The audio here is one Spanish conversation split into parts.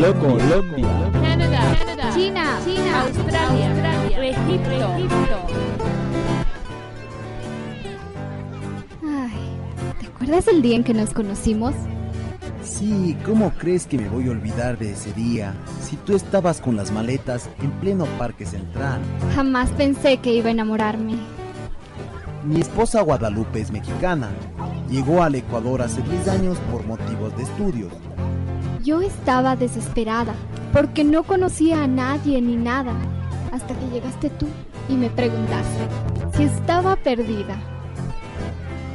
Colombia, Canadá, China, China, Australia, Australia, Egipto. Egipto. Ay, ¿te acuerdas el día en que nos conocimos? Sí, ¿cómo crees que me voy a olvidar de ese día? Si tú estabas con las maletas en pleno Parque Central. Jamás pensé que iba a enamorarme. Mi esposa Guadalupe es mexicana. Llegó al Ecuador hace 10 años por motivos de estudios. Yo estaba desesperada porque no conocía a nadie ni nada hasta que llegaste tú y me preguntaste si estaba perdida.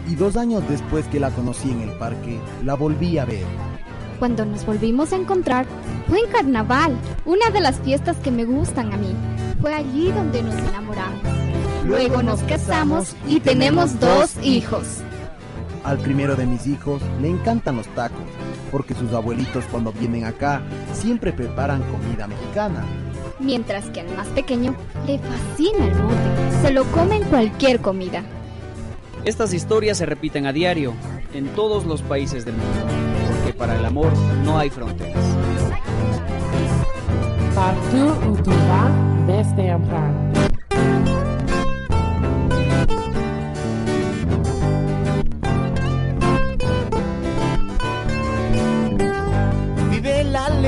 Y dos años después que la conocí en el parque, la volví a ver. Cuando nos volvimos a encontrar fue en carnaval, una de las fiestas que me gustan a mí. Fue allí donde nos enamoramos. Luego nos casamos y tenemos dos hijos. Al primero de mis hijos le encantan los tacos, porque sus abuelitos cuando vienen acá siempre preparan comida mexicana. Mientras que al más pequeño le fascina el mote. Se lo come en cualquier comida. Estas historias se repiten a diario en todos los países del mundo, porque para el amor no hay fronteras. Partout où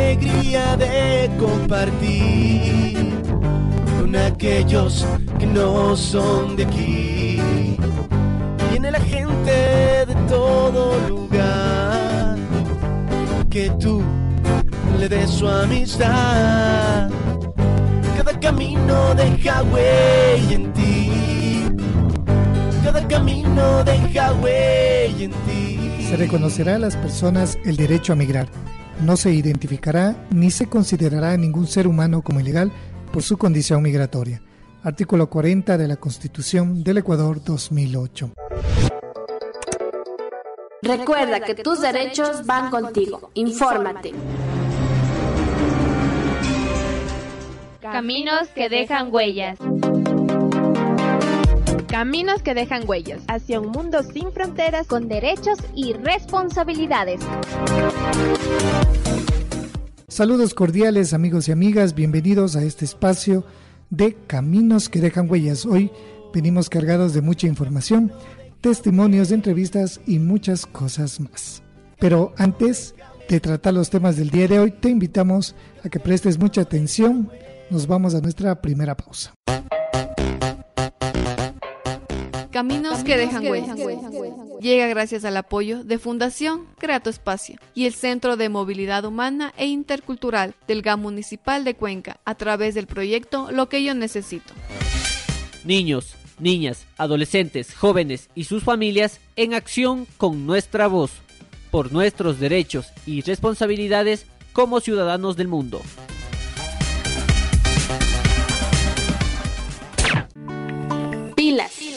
alegría de compartir con aquellos que no son de aquí. Viene la gente de todo lugar que tú le des su amistad. Cada camino deja huella en ti. Cada camino deja huella en ti. Se reconocerá a las personas el derecho a migrar. No se identificará ni se considerará a ningún ser humano como ilegal por su condición migratoria. Artículo 40 de la Constitución del Ecuador 2008. Recuerda que tus derechos van contigo. Infórmate. Caminos que dejan huellas. Caminos que dejan huellas hacia un mundo sin fronteras con derechos y responsabilidades. Saludos cordiales amigos y amigas, bienvenidos a este espacio de Caminos que dejan huellas. Hoy venimos cargados de mucha información, testimonios, entrevistas y muchas cosas más. Pero antes de tratar los temas del día de hoy, te invitamos a que prestes mucha atención. Nos vamos a nuestra primera pausa. Caminos, que dejan huellas. Llega gracias al apoyo de Fundación Crea tu Espacio y el Centro de Movilidad Humana e Intercultural del GAM Municipal de Cuenca a través del proyecto Lo que yo necesito. Niños, niñas, adolescentes, jóvenes y sus familias en acción con nuestra voz, por nuestros derechos y responsabilidades como ciudadanos del mundo. Pilas.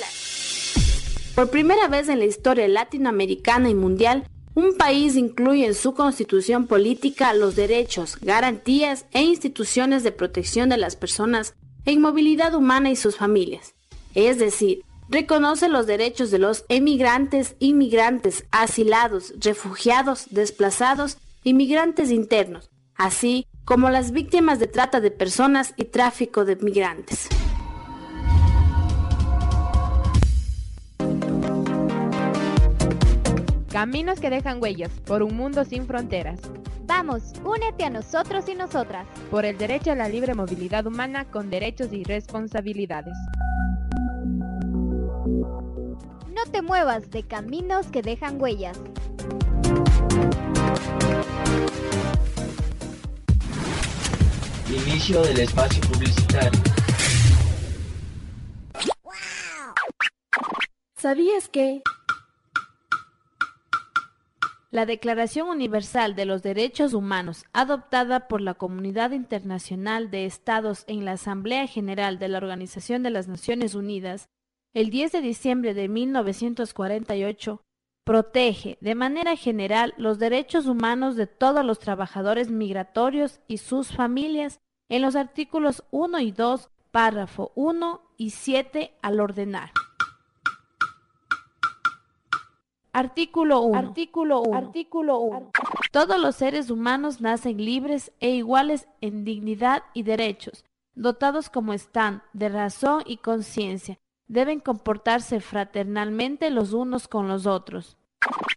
Por primera vez en la historia latinoamericana y mundial, un país incluye en su constitución política los derechos, garantías e instituciones de protección de las personas en movilidad humana y sus familias. Es decir, reconoce los derechos de los emigrantes, inmigrantes, asilados, refugiados, desplazados, inmigrantes internos, así como las víctimas de trata de personas y tráfico de migrantes. Caminos que dejan huellas por un mundo sin fronteras. Vamos, únete a nosotros y nosotras. Por el derecho a la libre movilidad humana con derechos y responsabilidades. No te muevas de caminos que dejan huellas. Inicio del espacio publicitario. ¿Sabías que... La Declaración Universal de los Derechos Humanos, adoptada por la Comunidad Internacional de Estados en la Asamblea General de la Organización de las Naciones Unidas, el 10 de diciembre de 1948, protege de manera general los derechos humanos de todos los trabajadores migratorios y sus familias en los artículos 1 y 2, párrafo 1 y 7 al ordenar. Artículo 1. Artículo 1. Artículo 1. Todos los seres humanos nacen libres e iguales en dignidad y derechos, dotados como están de razón y conciencia. Deben comportarse fraternalmente los unos con los otros.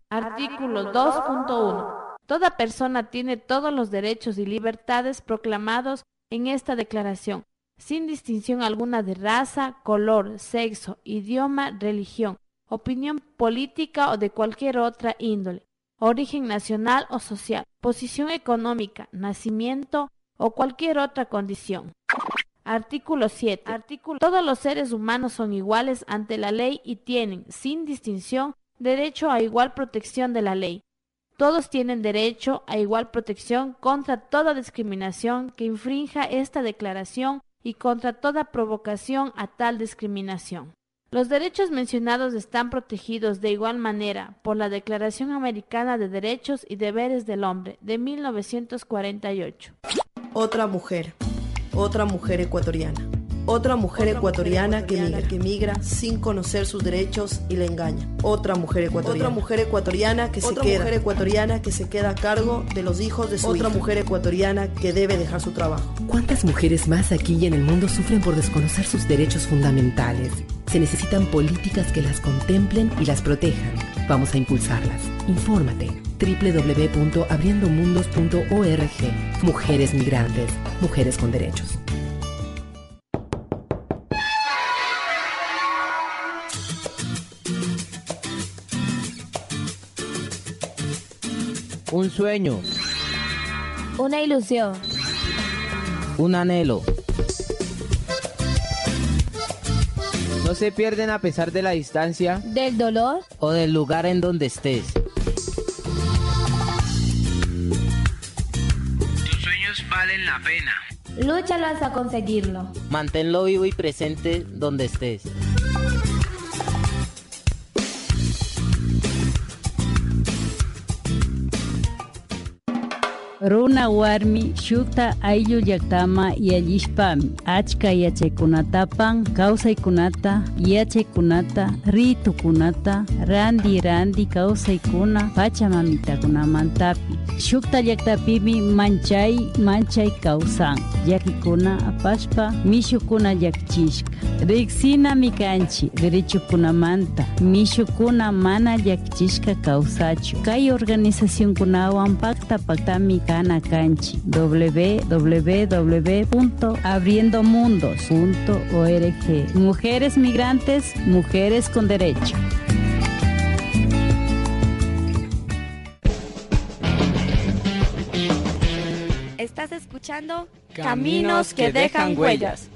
Artículo 2.1. Toda persona tiene todos los derechos y libertades proclamados en esta declaración, sin distinción alguna de raza, color, sexo, idioma, religión, opinión política o de cualquier otra índole, origen nacional o social, posición económica, nacimiento o cualquier otra condición. Artículo 7. Artículo. Todos los seres humanos son iguales ante la ley y tienen, sin distinción, derecho a igual protección de la ley. Todos tienen derecho a igual protección contra toda discriminación que infrinja esta declaración y contra toda provocación a tal discriminación. Los derechos mencionados están protegidos de igual manera por la Declaración Americana de Derechos y Deberes del Hombre de 1948. Otra mujer, otra mujer ecuatoriana. Otra mujer ecuatoriana que migra, que migra sin conocer sus derechos y le engaña. Otra mujer ecuatoriana. Otra mujer ecuatoriana que se queda. mujer ecuatoriana que se queda a cargo de los hijos de su Otra mujer ecuatoriana que debe dejar su trabajo. ¿Cuántas mujeres más aquí y en el mundo sufren por desconocer sus derechos fundamentales? Se necesitan políticas que las contemplen y las protejan. Vamos a impulsarlas. Infórmate www.abriendomundos.org. Mujeres migrantes, mujeres con derechos. Un sueño. Una ilusión. Un anhelo. No se pierden a pesar de la distancia. Del dolor. O del lugar en donde estés. Tus sueños valen la pena. Lúchalo hasta conseguirlo. Manténlo vivo y presente donde estés. Runa warmi shukta ayllu llaktama yallishpami achka yachaykunatapan kawsaykunata yachaykunata ritukunata randi randi kawsaykuna pachamamitakunamantapi. Shukta llaktapimi manchay manchay kawsan. Llakikuna apashpa mishukuna llakichishka riksinami kanchi derechokunamanta mishukuna mana llakichishka kawsachu. Kay organizacionkunawan pakta paktami kana kanchi www.abriendomundos.org Mujeres migrantes, mujeres con derecho. Estás escuchando Caminos que dejan huellas.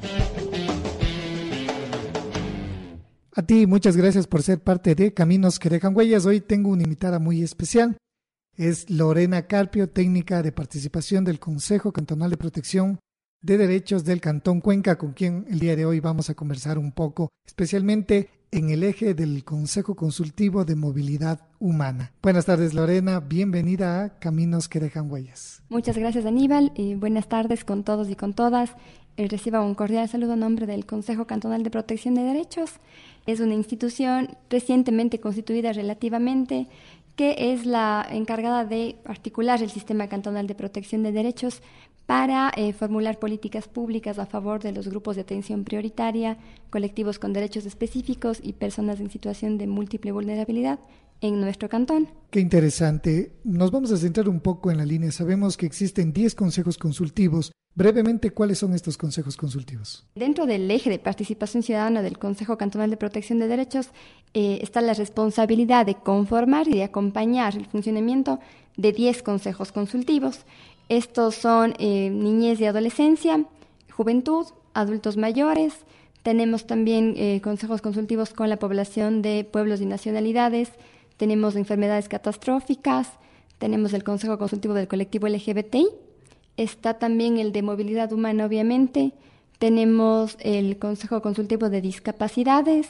A ti, muchas gracias por ser parte de Caminos que dejan huellas. Hoy tengo una invitada muy especial es Lorena Carpio, técnica de participación del Consejo Cantonal de Protección de Derechos del Cantón Cuenca, con quien el día de hoy vamos a conversar un poco, especialmente en el eje del Consejo Consultivo de Movilidad Humana. Buenas tardes, Lorena. Bienvenida a Caminos que dejan huellas. Muchas gracias, Aníbal. Y buenas tardes con todos y con todas. Eh, reciba un cordial saludo a nombre del Consejo Cantonal de Protección de Derechos. Es una institución recientemente constituida relativamente que es la encargada de articular el sistema cantonal de protección de derechos para eh, formular políticas públicas a favor de los grupos de atención prioritaria, colectivos con derechos específicos y personas en situación de múltiple vulnerabilidad en nuestro cantón. Qué interesante. Nos vamos a centrar un poco en la línea. Sabemos que existen 10 consejos consultivos. Brevemente, ¿cuáles son estos consejos consultivos? Dentro del eje de participación ciudadana del Consejo Cantonal de Protección de Derechos eh, está la responsabilidad de conformar y de acompañar el funcionamiento de 10 consejos consultivos. Estos son eh, niñez y adolescencia, juventud, adultos mayores, tenemos también eh, consejos consultivos con la población de pueblos y nacionalidades, tenemos enfermedades catastróficas, tenemos el Consejo Consultivo del Colectivo LGBTI, está también el de Movilidad Humana, obviamente, tenemos el Consejo Consultivo de Discapacidades,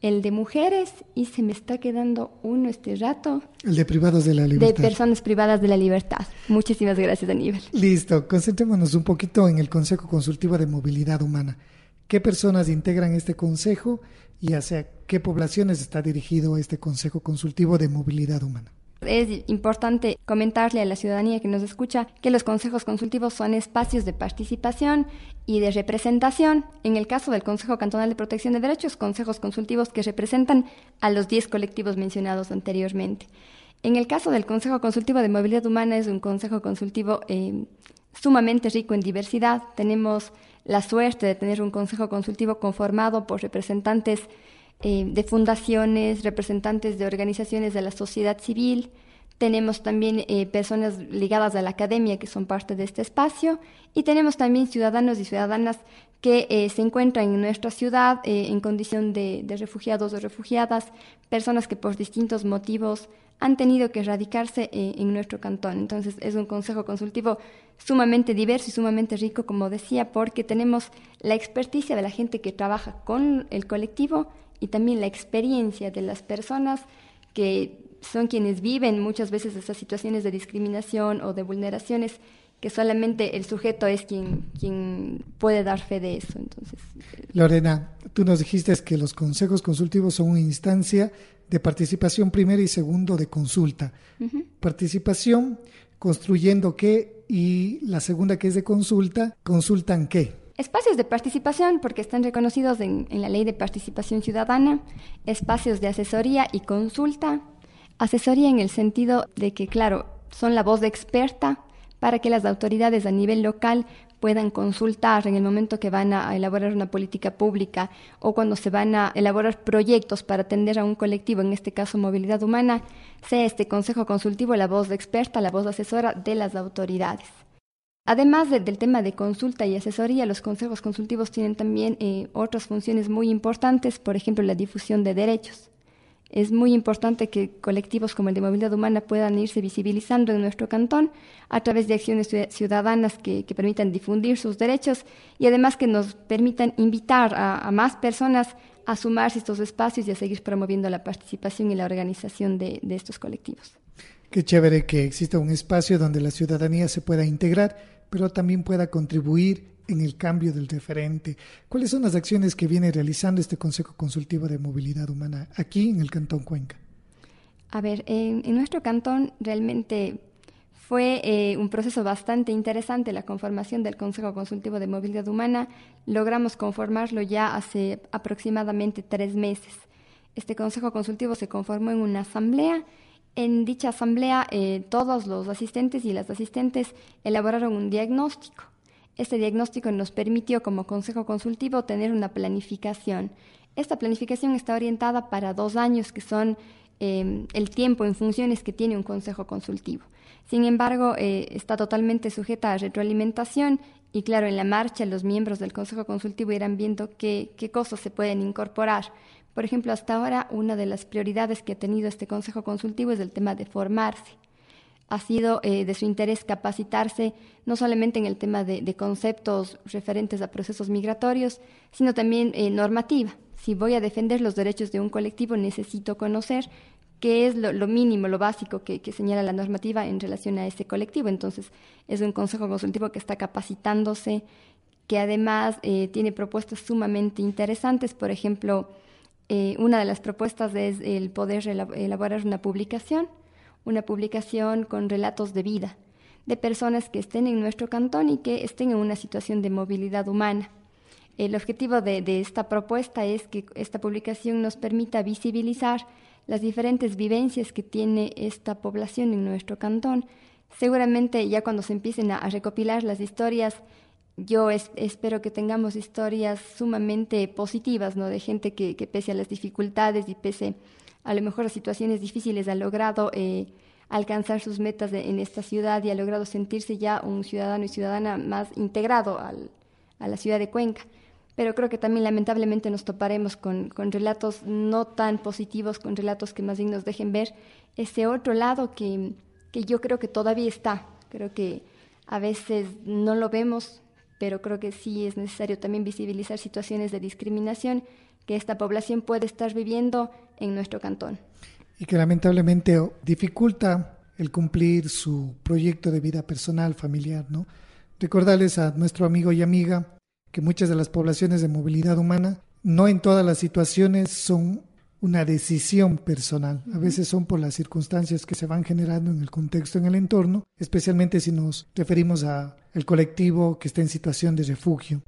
el de mujeres y se me está quedando uno este rato. El de privados de la libertad. De personas privadas de la libertad. Muchísimas gracias, Aníbal. Listo, concentrémonos un poquito en el Consejo Consultivo de Movilidad Humana. ¿Qué personas integran este consejo y hacia qué poblaciones está dirigido este Consejo Consultivo de Movilidad Humana? Es importante comentarle a la ciudadanía que nos escucha que los consejos consultivos son espacios de participación y de representación. En el caso del Consejo Cantonal de Protección de Derechos, consejos consultivos que representan a los 10 colectivos mencionados anteriormente. En el caso del Consejo Consultivo de Movilidad Humana, es un consejo consultivo eh, sumamente rico en diversidad. Tenemos la suerte de tener un consejo consultivo conformado por representantes eh, de fundaciones, representantes de organizaciones de la sociedad civil. Tenemos también eh, personas ligadas a la academia que son parte de este espacio y tenemos también ciudadanos y ciudadanas que eh, se encuentran en nuestra ciudad en condición de, de, refugiados o refugiadas, personas que por distintos motivos han tenido que radicarse en nuestro cantón. Entonces es un consejo consultivo sumamente diverso y sumamente rico, como decía, porque tenemos la experticia de la gente que trabaja con el colectivo y también la experiencia de las personas que son quienes viven muchas veces esas situaciones de discriminación o de vulneraciones que solamente el sujeto es quien, quien puede dar fe de eso. Entonces, Lorena, tú nos dijiste que los consejos consultivos son una instancia de participación primera y segundo de consulta. Participación construyendo qué y la segunda que es de consulta, consultan qué. Espacios de participación, porque están reconocidos en, la Ley de Participación Ciudadana, espacios de asesoría y consulta. Asesoría en el sentido de que, claro, son la voz de experta para que las autoridades a nivel local puedan consultar en el momento que van a elaborar una política pública o cuando se van a elaborar proyectos para atender a un colectivo, en este caso movilidad humana, sea este consejo consultivo la voz experta, la voz asesora de las autoridades. Además del tema de consulta y asesoría, los consejos consultivos tienen también eh, otras funciones muy importantes, por ejemplo, la difusión de derechos. Es muy importante que colectivos como el de movilidad humana puedan irse visibilizando en nuestro cantón a través de acciones ciudadanas que, permitan difundir sus derechos y además que nos permitan invitar a, más personas a sumarse a estos espacios y a seguir promoviendo la participación y la organización de estos colectivos. Qué chévere que exista un espacio donde la ciudadanía se pueda integrar pero también pueda contribuir en el cambio del referente. ¿Cuáles son las acciones que viene realizando este Consejo Consultivo de Movilidad Humana aquí en el Cantón Cuenca? A ver, en, nuestro cantón realmente fue eh, un proceso bastante interesante la conformación del Consejo Consultivo de Movilidad Humana. Logramos conformarlo ya hace aproximadamente tres meses. Este Consejo Consultivo se conformó en una asamblea en dicha asamblea, eh, todos los asistentes y las asistentes elaboraron un diagnóstico. Este diagnóstico nos permitió como Consejo Consultivo tener una planificación. Esta planificación está orientada para dos años, que son em, el tiempo en funciones que tiene un Consejo Consultivo. Sin embargo, eh, está totalmente sujeta a retroalimentación y claro, en la marcha los miembros del Consejo Consultivo irán viendo qué, qué cosas se pueden incorporar. Por ejemplo, hasta ahora una de las prioridades que ha tenido este Consejo Consultivo es el tema de formarse. Ha sido eh, de su interés capacitarse no solamente en el tema de, conceptos referentes a procesos migratorios, sino también eh, normativa. Si voy a defender los derechos de un colectivo, necesito conocer qué es lo, mínimo, lo básico que, señala la normativa en relación a ese colectivo. Entonces, es un consejo consultivo que está capacitándose, que además eh, tiene propuestas sumamente interesantes, por ejemplo, eh, una de las propuestas es el poder elaborar una publicación, una publicación con relatos de vida de personas que estén en nuestro cantón y que estén en una situación de movilidad humana. El objetivo de, esta propuesta es que esta publicación nos permita visibilizar las diferentes vivencias que tiene esta población en nuestro cantón. Seguramente ya cuando se empiecen a recopilar las historias yo espero que tengamos historias sumamente positivas, ¿no? De gente que, pese a las dificultades y pese a lo mejor a situaciones difíciles ha logrado eh, alcanzar sus metas en esta ciudad y ha logrado sentirse ya un ciudadano y ciudadana más integrado a la ciudad de Cuenca. Pero creo que también lamentablemente nos toparemos con, relatos no tan positivos, con relatos que más bien nos dejen ver ese otro lado que yo creo que todavía está. Creo que a veces no lo vemos, pero creo que sí es necesario también visibilizar situaciones de discriminación que esta población puede estar viviendo en nuestro cantón. Y que lamentablemente dificulta el cumplir su proyecto de vida personal, familiar, ¿no? Recordarles a nuestro amigo y amiga que muchas de las poblaciones de movilidad humana no en todas las situaciones son una decisión personal. A veces son por las circunstancias que se van generando en el contexto, en el entorno, especialmente si nos referimos a el colectivo que está en situación de refugio.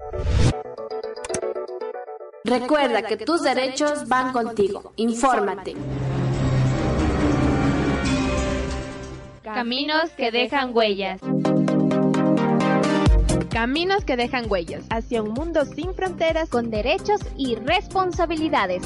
Recuerda que tus derechos van contigo. Infórmate. Caminos que dejan huellas. Caminos que dejan huellas hacia un mundo sin fronteras con derechos y responsabilidades.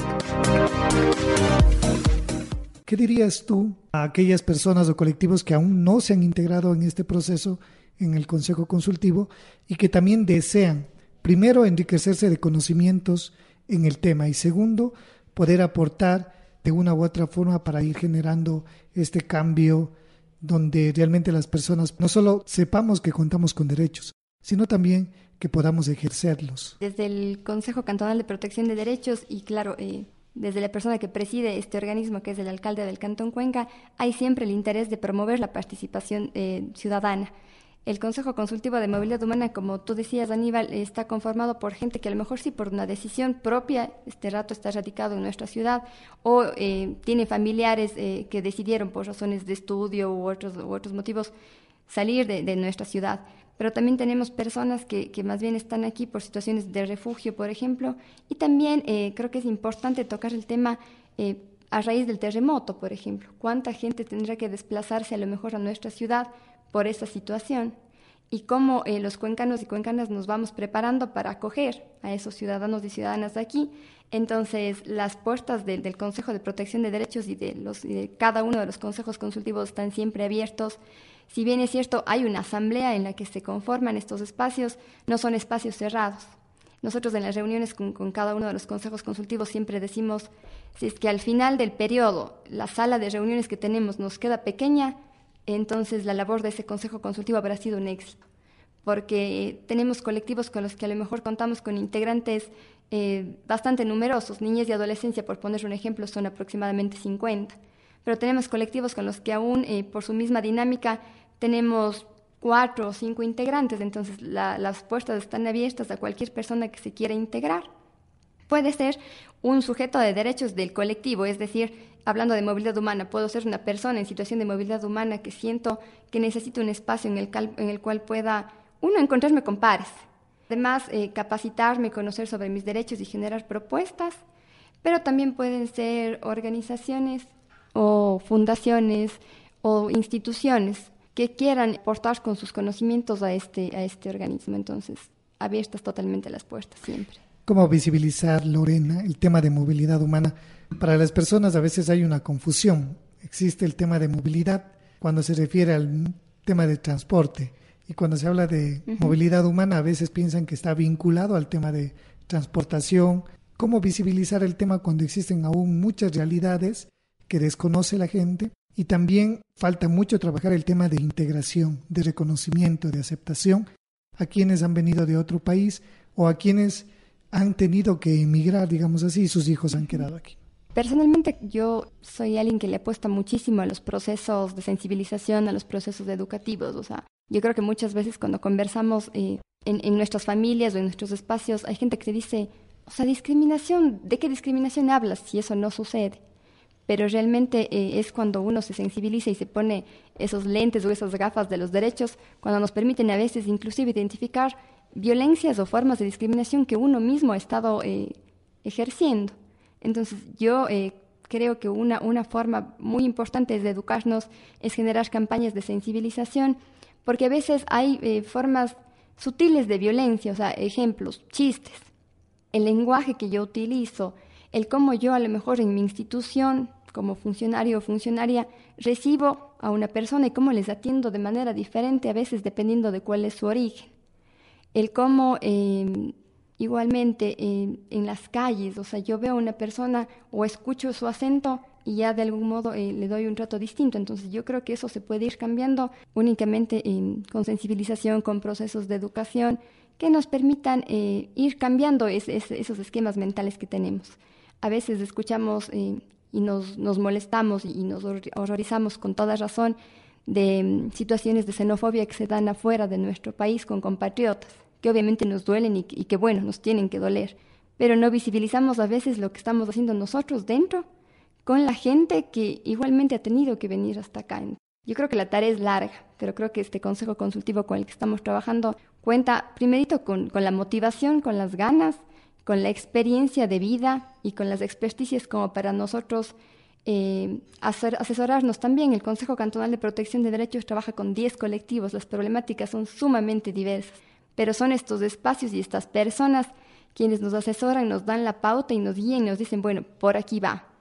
¿Qué dirías tú a aquellas personas o colectivos que aún no se han integrado en este proceso en el Consejo Consultivo y que también desean, primero, enriquecerse de conocimientos en el tema y segundo, poder aportar de una u otra forma para ir generando este cambio donde realmente las personas no solo sepamos que contamos con derechos, sino también que podamos ejercerlos. Desde el Consejo Cantonal de Protección de Derechos y claro, eh, desde la persona que preside este organismo, que es el alcalde del Cantón Cuenca, hay siempre el interés de promover la participación eh, ciudadana. El Consejo Consultivo de Movilidad Humana, como tú decías, Aníbal, está conformado por gente que a lo mejor sí por una decisión propia, este rato está radicado en nuestra ciudad, o eh, tiene familiares que decidieron por razones de estudio u otros, u otros motivos salir de nuestra ciudad pero también tenemos personas que, que, más bien están aquí por situaciones de refugio, por ejemplo, y también eh, creo que es importante tocar el tema eh, a raíz del terremoto, por ejemplo. ¿Cuánta gente tendrá que desplazarse a lo mejor a nuestra ciudad por esa situación? Y cómo eh, los cuencanos y cuencanas nos vamos preparando para acoger a esos ciudadanos y ciudadanas de aquí. Entonces, las puertas del Consejo de Protección de Derechos y de, los, y de cada uno de los consejos consultivos están siempre abiertos. Si bien es cierto, hay una asamblea en la que se conforman estos espacios, no son espacios cerrados. Nosotros en las reuniones con, cada uno de los consejos consultivos siempre decimos, si es que al final del periodo la sala de reuniones que tenemos nos queda pequeña, entonces la labor de ese consejo consultivo habrá sido un éxito, porque tenemos colectivos con los que a lo mejor contamos con integrantes eh, bastante numerosos, niñas y adolescencia, por poner un ejemplo, son aproximadamente 50, pero tenemos colectivos con los que aún eh, por su misma dinámica tenemos cuatro o cinco integrantes, entonces las puertas están abiertas a cualquier persona que se quiera integrar. Puede ser un sujeto de derechos del colectivo, es decir, hablando de movilidad humana, puedo ser una persona en situación de movilidad humana que siento que necesito un espacio en el, cual pueda, uno, encontrarme con pares, además eh, capacitarme, conocer sobre mis derechos y generar propuestas, pero también pueden ser organizaciones o fundaciones o instituciones que quieran aportar con sus conocimientos a este, a este organismo. Entonces, abiertas totalmente las puertas siempre. ¿Cómo visibilizar, Lorena, el tema de movilidad humana? Para las personas a veces hay una confusión. Existe el tema de movilidad cuando se refiere al tema de transporte y cuando se habla de movilidad humana a veces piensan que está vinculado al tema de transportación. ¿Cómo visibilizar el tema cuando existen aún muchas realidades que desconoce la gente y también falta mucho trabajar el tema de integración, de reconocimiento, de aceptación a quienes han venido de otro país o a quienes han tenido que emigrar, digamos así, y sus hijos han quedado aquí. Personalmente yo soy alguien que le apuesta muchísimo a los procesos de sensibilización, a los procesos educativos. O sea, yo creo que muchas veces cuando conversamos eh, en, nuestras familias o en nuestros espacios, hay gente que te dice, o sea, discriminación, ¿de qué discriminación hablas si eso no sucede? pero realmente eh, es cuando uno se sensibiliza y se pone esos lentes o esas gafas de los derechos, cuando nos permiten a veces inclusive identificar violencias o formas de discriminación que uno mismo ha estado eh, ejerciendo. Entonces yo eh, creo que una, una forma muy importante de educarnos es generar campañas de sensibilización, porque a veces hay formas sutiles de violencia, o sea, ejemplos, chistes, el lenguaje que yo utilizo, el cómo yo a lo mejor en mi institución como funcionario o funcionaria recibo a una persona y cómo les atiendo de manera diferente a veces dependiendo de cuál es su origen. El cómo em, igualmente em, en las calles, o sea, yo veo a una persona o escucho su acento y ya de algún modo eh, le doy un trato distinto. Entonces yo creo que eso se puede ir cambiando únicamente con sensibilización, con procesos de educación que nos permitan eh, ir cambiando esos esquemas mentales que tenemos. A veces escuchamos y nos, nos, molestamos y nos horrorizamos con toda razón de mm, situaciones de xenofobia que se dan afuera de nuestro país con compatriotas, que obviamente nos duelen y, que bueno, nos tienen que doler, pero no visibilizamos a veces lo que estamos haciendo nosotros dentro con la gente que igualmente ha tenido que venir hasta acá. Yo creo que la tarea es larga, pero creo que este consejo consultivo con el que estamos trabajando cuenta primerito con, con la motivación, con las ganas, con la experiencia de vida y con las experticias como para nosotros eh, hacer, asesorarnos también. El Consejo Cantonal de Protección de Derechos trabaja con 10 colectivos, las problemáticas son sumamente diversas, pero son estos espacios y estas personas quienes nos asesoran, nos dan la pauta y nos guían y nos dicen, bueno, por aquí va,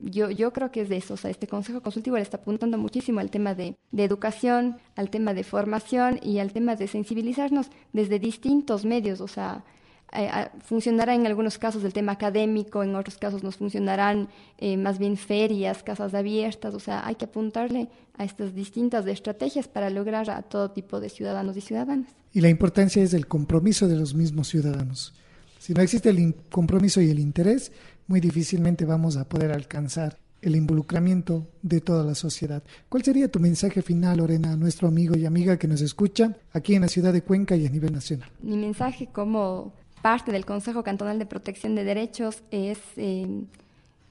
yo, yo creo que es de eso. O sea, este Consejo Consultivo le está apuntando muchísimo al tema de, de, educación, al tema de formación y al tema de sensibilizarnos desde distintos medios. O sea, eh, funcionará en algunos casos el tema académico, en otros casos nos funcionarán eh, más bien ferias, casas abiertas. O sea, hay que apuntarle a estas distintas estrategias para lograr a todo tipo de ciudadanos y ciudadanas. Y la importancia es el compromiso de los mismos ciudadanos. Si no existe el compromiso y el interés, muy difícilmente vamos a poder alcanzar el involucramiento de toda la sociedad. ¿Cuál sería tu mensaje final, Lorena, a nuestro amigo y amiga que nos escucha aquí en la ciudad de Cuenca y a nivel nacional? Mi mensaje como parte del Consejo Cantonal de Protección de Derechos es eh,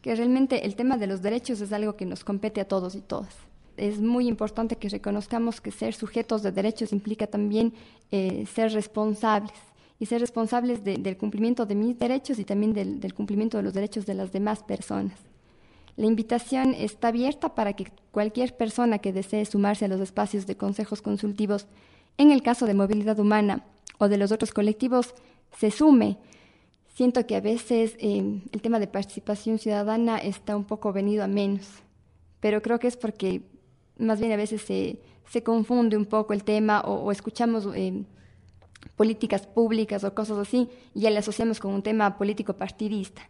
que realmente el tema de los derechos es algo que nos compete a todos y todas. Es muy importante que reconozcamos que ser sujetos de derechos implica también eh, ser responsables y ser responsables del cumplimiento de mis derechos y también del, cumplimiento de los derechos de las demás personas. La invitación está abierta para que cualquier persona que desee sumarse a los espacios de consejos consultivos, en el caso de movilidad humana o de los otros colectivos, se sume. Siento que a veces eh, el tema de participación ciudadana está un poco venido a menos, pero creo que es porque más bien a veces se, se confunde un poco el tema o, escuchamos eh, políticas públicas o cosas así, y ya le asociamos con un tema político partidista.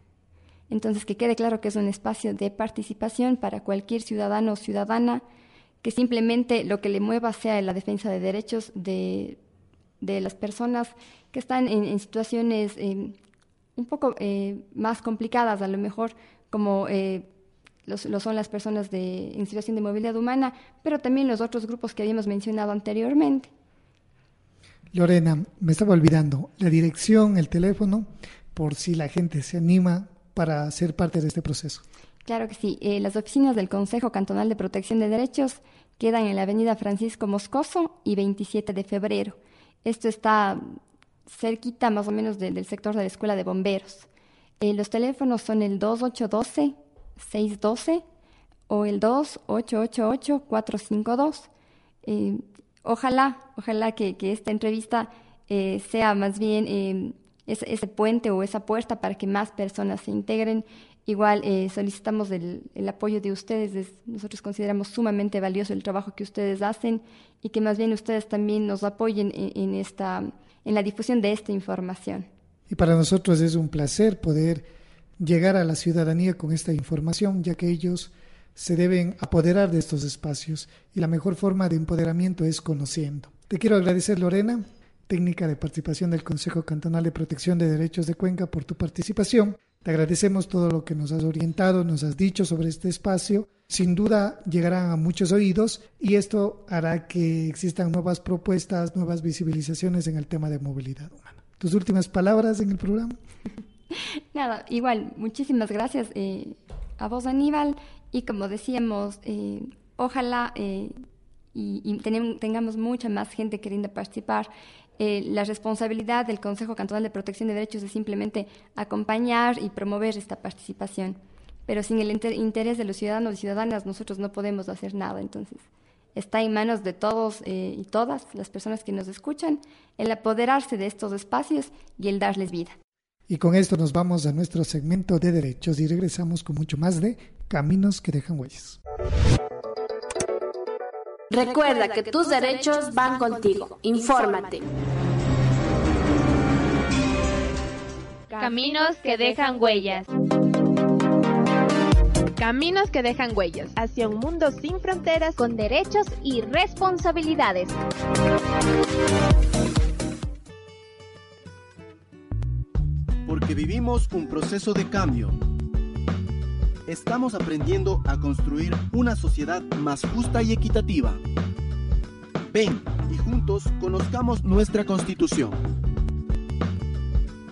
Entonces, que quede claro que es un espacio de participación para cualquier ciudadano o ciudadana que simplemente lo que le mueva sea la defensa de derechos de, de las personas que están en, situaciones eh, un poco eh, más complicadas, a lo mejor como eh, lo son las personas de, en situación de movilidad humana, pero también los otros grupos que habíamos mencionado anteriormente. Lorena, me estaba olvidando la dirección, el teléfono, por si la gente se anima para ser parte de este proceso. Claro que sí. Eh, las oficinas del Consejo Cantonal de Protección de Derechos quedan en la avenida Francisco Moscoso y 27 de febrero. Esto está cerquita más o menos del sector de la Escuela de Bomberos. Eh, los teléfonos son el 2812-612 o el 2888-452. Eh, Ojalá, ojalá que, esta entrevista eh, sea más bien eh, ese, puente o esa puerta para que más personas se integren. Igual eh, solicitamos el, apoyo de ustedes. nosotros consideramos sumamente valioso el trabajo que ustedes hacen y que más bien ustedes también nos apoyen en, esta, en la difusión de esta información. Y para nosotros es un placer poder llegar a la ciudadanía con esta información, ya que ellos se deben apoderar de estos espacios y la mejor forma de empoderamiento es conociendo. Te quiero agradecer, Lorena, técnica de participación del Consejo Cantonal de Protección de Derechos de Cuenca, por tu participación. Te agradecemos todo lo que nos has orientado, nos has dicho sobre este espacio. Sin duda llegarán a muchos oídos y esto hará que existan nuevas propuestas, nuevas visibilizaciones en el tema de movilidad humana. ¿Tus últimas palabras en el programa? Nada, igual, muchísimas gracias eh, a vos, Aníbal, y como decíamos, eh, ojalá eh, y, tengamos mucha más gente queriendo participar. Eh, la responsabilidad del Consejo Cantonal de Protección de Derechos es simplemente acompañar y promover esta participación. Pero sin el interés de los ciudadanos y ciudadanas nosotros no podemos hacer nada. Entonces, está en manos de todos y todas las personas que nos escuchan el apoderarse de estos espacios y el darles vida. Y con esto nos vamos a nuestro segmento de derechos y regresamos con mucho más de Caminos que dejan huellas. Recuerda que tus derechos van contigo. Infórmate. Caminos que dejan huellas. Caminos que dejan huellas hacia un mundo sin fronteras con derechos y responsabilidades. Porque vivimos un proceso de cambio. Estamos aprendiendo a construir una sociedad más justa y equitativa. Ven y juntos conozcamos nuestra constitución.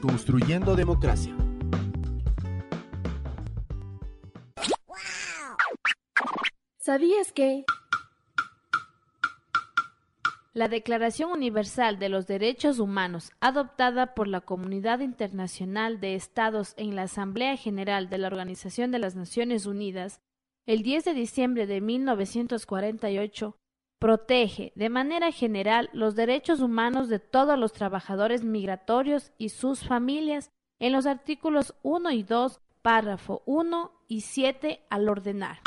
Construyendo democracia. ¿Sabías que la Declaración Universal de los Derechos Humanos, adoptada por la Comunidad Internacional de Estados en la Asamblea General de la Organización de las Naciones Unidas, el 10 de diciembre de 1948, protege de manera general los derechos humanos de todos los trabajadores migratorios y sus familias en los artículos 1 y 2, párrafo 1 y 7 al ordenar.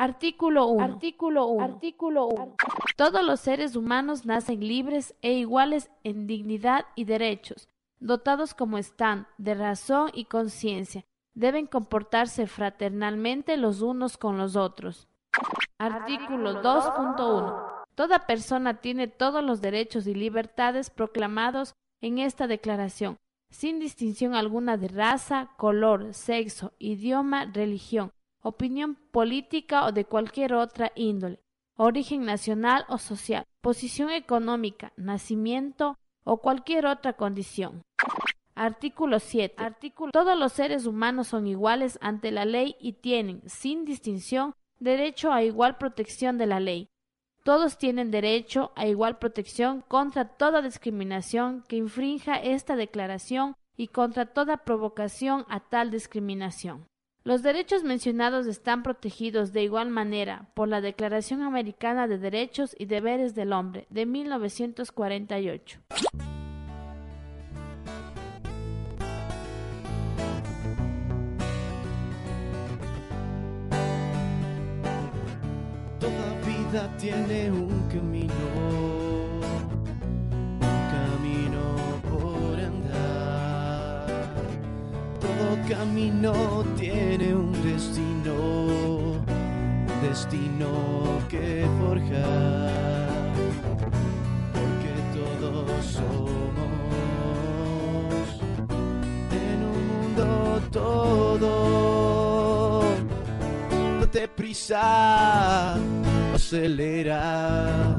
Artículo 1. Artículo 1. Artículo 1. Todos los seres humanos nacen libres e iguales en dignidad y derechos, dotados como están de razón y conciencia. Deben comportarse fraternalmente los unos con los otros. Artículo 2.1. Toda persona tiene todos los derechos y libertades proclamados en esta declaración, sin distinción alguna de raza, color, sexo, idioma, religión, opinión política o de cualquier otra índole, origen nacional o social, posición económica, nacimiento o cualquier otra condición. Artículo 7. Artículo. Todos los seres humanos son iguales ante la ley y tienen, sin distinción, derecho a igual protección de la ley. Todos tienen derecho a igual protección contra toda discriminación que infrinja esta declaración y contra toda provocación a tal discriminación. Los derechos mencionados están protegidos de igual manera por la Declaración Americana de Derechos y Deberes del Hombre de 1948. Toda vida tiene un camino camino tiene un destino, destino que forjar, porque todos somos en un mundo todo. Date prisa, acelera,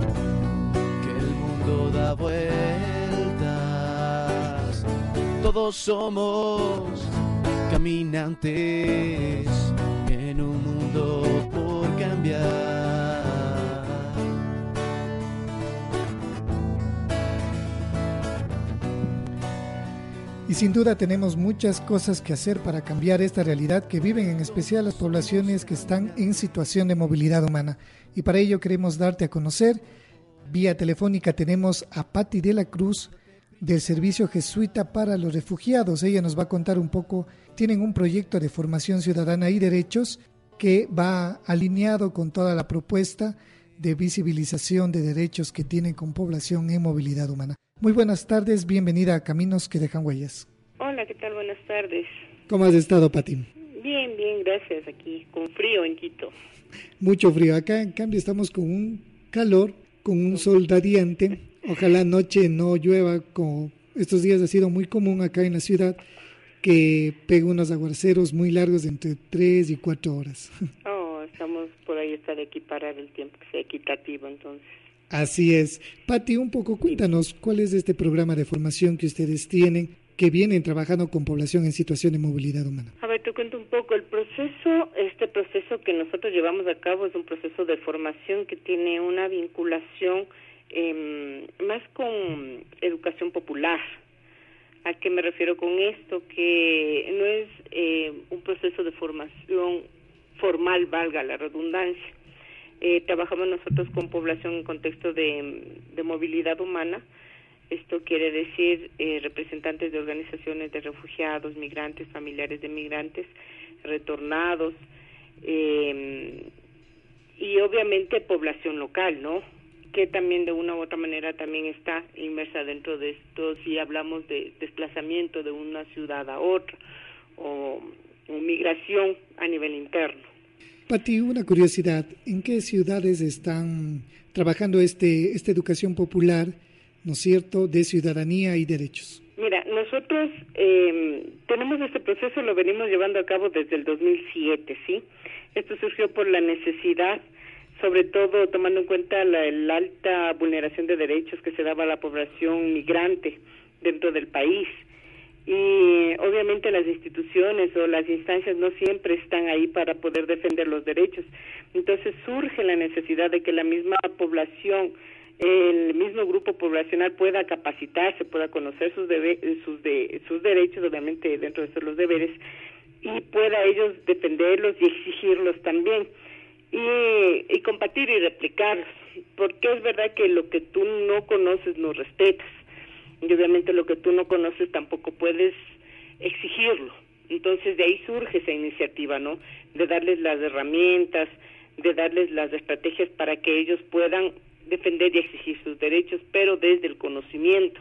que el mundo da vueltas. Todos somos caminantes en un mundo por cambiar. Y sin duda tenemos muchas cosas que hacer para cambiar esta realidad que viven en especial las poblaciones que están en situación de movilidad humana. Y para ello queremos darte a conocer. Vía telefónica tenemos a Patti de la Cruz del Servicio Jesuita para los Refugiados. Ella nos va a contar un poco tienen un proyecto de formación ciudadana y derechos que va alineado con toda la propuesta de visibilización de derechos que tienen con población en movilidad humana. Muy buenas tardes, bienvenida a Caminos que dejan huellas. Hola, ¿qué tal? Buenas tardes. ¿Cómo has estado, Pati? Bien, bien, gracias. Aquí, con frío en Quito. Mucho frío. Acá, en cambio, estamos con un calor, con un sol radiante. Ojalá noche no llueva, como estos días ha sido muy común acá en la ciudad que pega unos aguaceros muy largos de entre 3 y 4 horas. Oh, estamos por ahí estar equiparar el tiempo que sea equitativo entonces. Así es. Pati, un poco cuéntanos cuál es este programa de formación que ustedes tienen que vienen trabajando con población en situación de movilidad humana. A ver, te cuento un poco. El proceso, este proceso que nosotros llevamos a cabo es un proceso de formación que tiene una vinculación eh, más con educación popular, ¿A qué me refiero con esto? Que no es eh, un proceso de formación formal, valga la redundancia. Eh, trabajamos nosotros con población en contexto de, movilidad humana. Esto quiere decir eh, representantes de organizaciones de refugiados, migrantes, familiares de migrantes, retornados, y obviamente población local, ¿no? Que también de una u otra manera también está inmersa dentro de esto si hablamos de desplazamiento de una ciudad a otra o, migración a nivel interno. Pati, una curiosidad, ¿en qué ciudades están trabajando este, esta educación popular, ¿no es cierto?, de ciudadanía y derechos. Mira, nosotros eh, tenemos este proceso, lo venimos llevando a cabo desde el 2007, ¿sí? Esto surgió por la necesidad, sobre todo tomando en cuenta la, alta vulneración de derechos que se daba a la población migrante dentro del país. Y obviamente las instituciones o las instancias no siempre están ahí para poder defender los derechos. Entonces surge la necesidad de que la misma población el mismo grupo poblacional pueda capacitarse, pueda conocer sus, sus, de sus derechos, obviamente dentro de los deberes, y pueda ellos defenderlos y exigirlos también, y, y compartir y replicarlos, porque es verdad que lo que tú no conoces no respetas, y obviamente lo que tú no conoces tampoco puedes exigirlo. Entonces de ahí surge esa iniciativa, ¿no? De darles las herramientas, de darles las estrategias para que ellos puedan defender y exigir sus derechos, pero desde el conocimiento.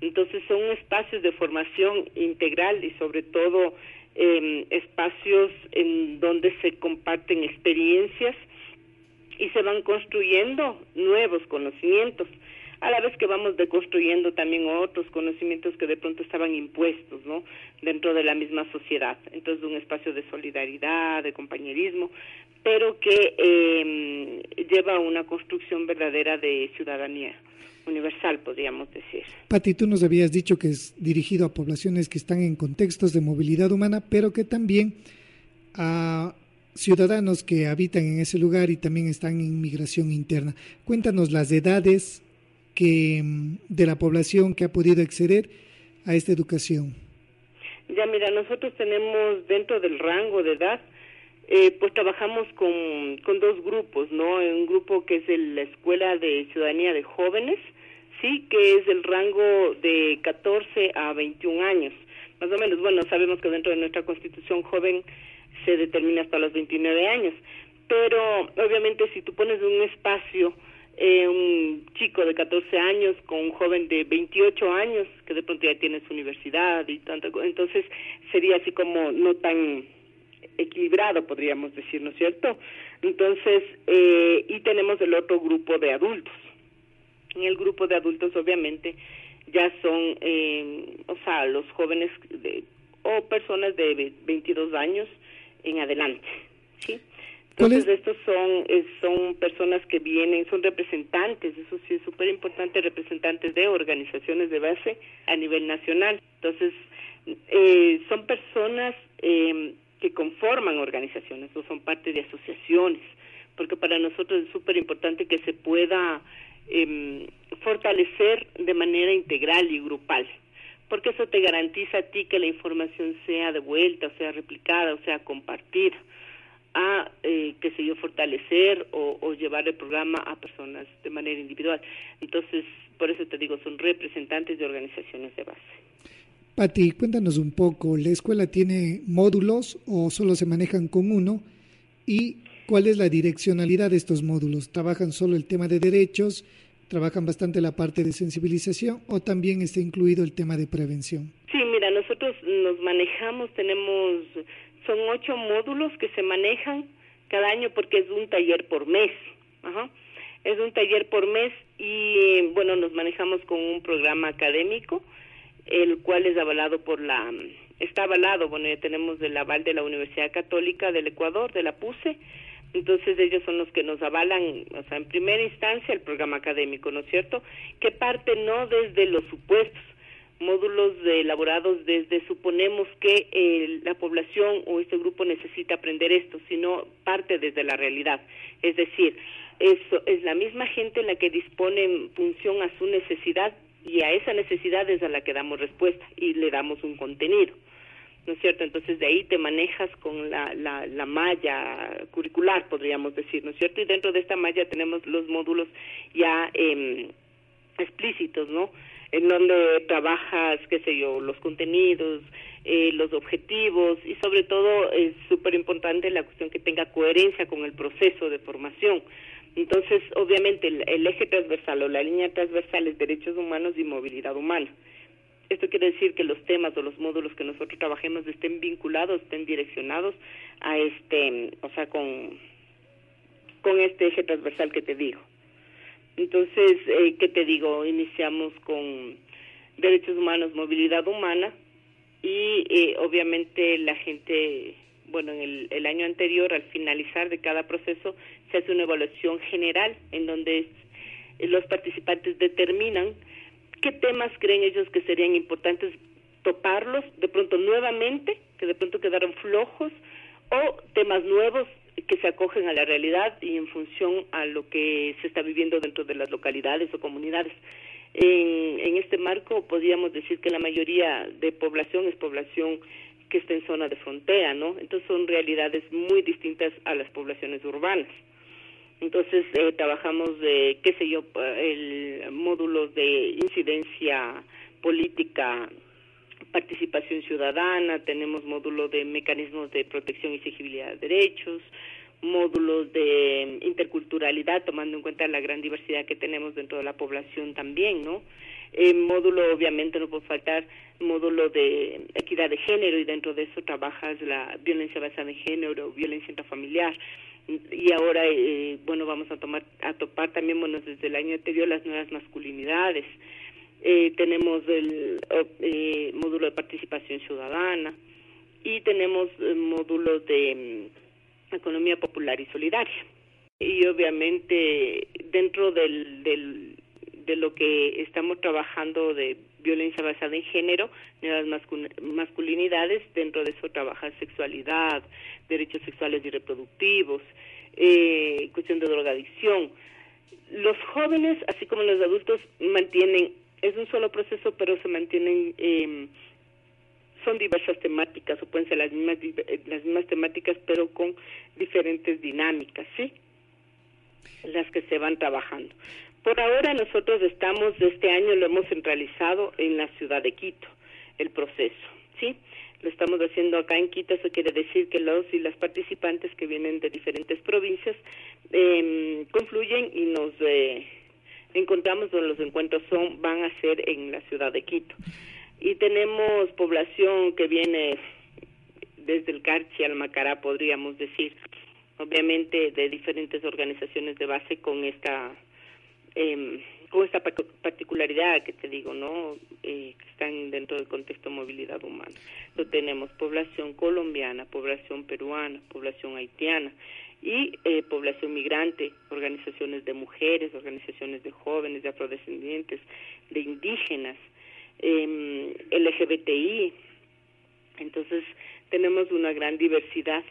Entonces son espacios de formación integral y sobre todo eh, espacios en donde se comparten experiencias y se van construyendo nuevos conocimientos, a la vez que vamos deconstruyendo también otros conocimientos que de pronto estaban impuestos, ¿no? Dentro de la misma sociedad. Entonces, un espacio de solidaridad, de compañerismo, pero que eh, lleva a una construcción verdadera de ciudadanía universal, podríamos decir. Pati, tú nos habías dicho que es dirigido a poblaciones que están en contextos de movilidad humana, pero que también a ciudadanos que habitan en ese lugar y también están en migración interna. Cuéntanos las edades que de la población que ha podido acceder a esta educación. Ya mira, nosotros tenemos dentro del rango de edad eh, pues trabajamos con, con dos grupos, ¿no? Un grupo que es la Escuela de Ciudadanía de Jóvenes, sí, que es el rango de 14 a 21 años. Más o menos, bueno, sabemos que dentro de nuestra constitución joven se determina hasta los 29 años, pero obviamente si tú pones un espacio, eh, un chico de 14 años con un joven de 28 años, que de pronto ya tiene su universidad y tanto, entonces sería así como no tan equilibrado, podríamos decir, ¿no es cierto? Entonces, eh, y tenemos el otro grupo de adultos. En el grupo de adultos, obviamente, ya son, eh, o sea, los jóvenes de, o personas de 22 años en adelante, ¿sí? Entonces, estos son, eh, son personas que vienen, son representantes, eso sí es súper importante, representantes de organizaciones de base a nivel nacional. Entonces, eh, son personas eh, que conforman organizaciones o son parte de asociaciones, porque para nosotros es súper importante que se pueda eh, fortalecer de manera integral y grupal, porque eso te garantiza a ti que la información sea devuelta, o sea replicada, o sea compartida, a, eh, qué sé yo, fortalecer o, o llevar el programa a personas de manera individual. Entonces, por eso te digo, son representantes de organizaciones de base. Pati, cuéntanos un poco, ¿la escuela tiene módulos o solo se manejan con uno? ¿Y cuál es la direccionalidad de estos módulos? ¿Trabajan solo el tema de derechos? ¿Trabajan bastante la parte de sensibilización o también está incluido el tema de prevención? Sí, mira, nosotros nos manejamos, tenemos, son ocho módulos que se manejan cada año porque es un taller por mes. Ajá. Es un taller por mes y, bueno, nos manejamos con un programa académico el cual es avalado por la, está avalado, bueno, ya tenemos el aval de la Universidad Católica del Ecuador, de la PUSE, entonces ellos son los que nos avalan, o sea, en primera instancia el programa académico, ¿no es cierto? Que parte no desde los supuestos, módulos elaborados desde suponemos que eh, la población o este grupo necesita aprender esto, sino parte desde la realidad. Es decir, eso es la misma gente la que dispone en función a su necesidad y a esa necesidad es a la que damos respuesta y le damos un contenido. ¿No es cierto? Entonces de ahí te manejas con la, la, la malla curricular, podríamos decir, ¿no es cierto? Y dentro de esta malla tenemos los módulos ya eh, explícitos, ¿no? En donde trabajas, qué sé yo, los contenidos, eh, los objetivos y sobre todo es súper importante la cuestión que tenga coherencia con el proceso de formación entonces, obviamente, el, eje transversal o la línea transversal es derechos humanos y movilidad humana. Esto quiere decir que los temas o los módulos que nosotros trabajemos estén vinculados, estén direccionados a este, o sea, con, con este eje transversal que te digo. Entonces, eh, ¿qué te digo? Iniciamos con derechos humanos, movilidad humana y eh, obviamente la gente, bueno, en el, el año anterior, al finalizar de cada proceso, se hace una evaluación general en donde los participantes determinan qué temas creen ellos que serían importantes toparlos de pronto nuevamente, que de pronto quedaron flojos, o temas nuevos que se acogen a la realidad y en función a lo que se está viviendo dentro de las localidades o comunidades. En, en este marco podríamos decir que la mayoría de población es población que está en zona de frontera, ¿no? Entonces son realidades muy distintas a las poblaciones urbanas. Entonces eh, trabajamos de, qué sé yo, el módulo de incidencia política, participación ciudadana, tenemos módulo de mecanismos de protección y exigibilidad de derechos, módulos de interculturalidad, tomando en cuenta la gran diversidad que tenemos dentro de la población también, ¿no? Eh, módulo, obviamente, no puede faltar módulo de equidad de género y dentro de eso trabajas la violencia basada en género, violencia intrafamiliar y ahora eh, bueno vamos a tomar a topar también bueno desde el año anterior las nuevas masculinidades. Eh, tenemos el eh, módulo de participación ciudadana y tenemos el módulo de mm, economía popular y solidaria. Y obviamente dentro del, del de lo que estamos trabajando de violencia basada en género, nuevas masculinidades, dentro de eso trabaja sexualidad, derechos sexuales y reproductivos, eh, cuestión de drogadicción. Los jóvenes, así como los adultos, mantienen, es un solo proceso, pero se mantienen, eh, son diversas temáticas, o pueden ser las mismas, las mismas temáticas, pero con diferentes dinámicas, ¿sí? Las que se van trabajando. Por ahora nosotros estamos, este año lo hemos centralizado en la ciudad de Quito, el proceso, ¿sí? Lo estamos haciendo acá en Quito, eso quiere decir que los y las participantes que vienen de diferentes provincias eh, confluyen y nos eh, encontramos donde los encuentros son, van a ser en la ciudad de Quito. Y tenemos población que viene desde el Carchi al Macará, podríamos decir, obviamente de diferentes organizaciones de base con esta eh, con esta particularidad que te digo, ¿no? Eh, que están dentro del contexto de movilidad humana. Lo tenemos población colombiana, población peruana, población haitiana y eh, población migrante, organizaciones de mujeres, organizaciones de jóvenes, de afrodescendientes, de indígenas, eh, LGBTI. Entonces, tenemos una gran diversidad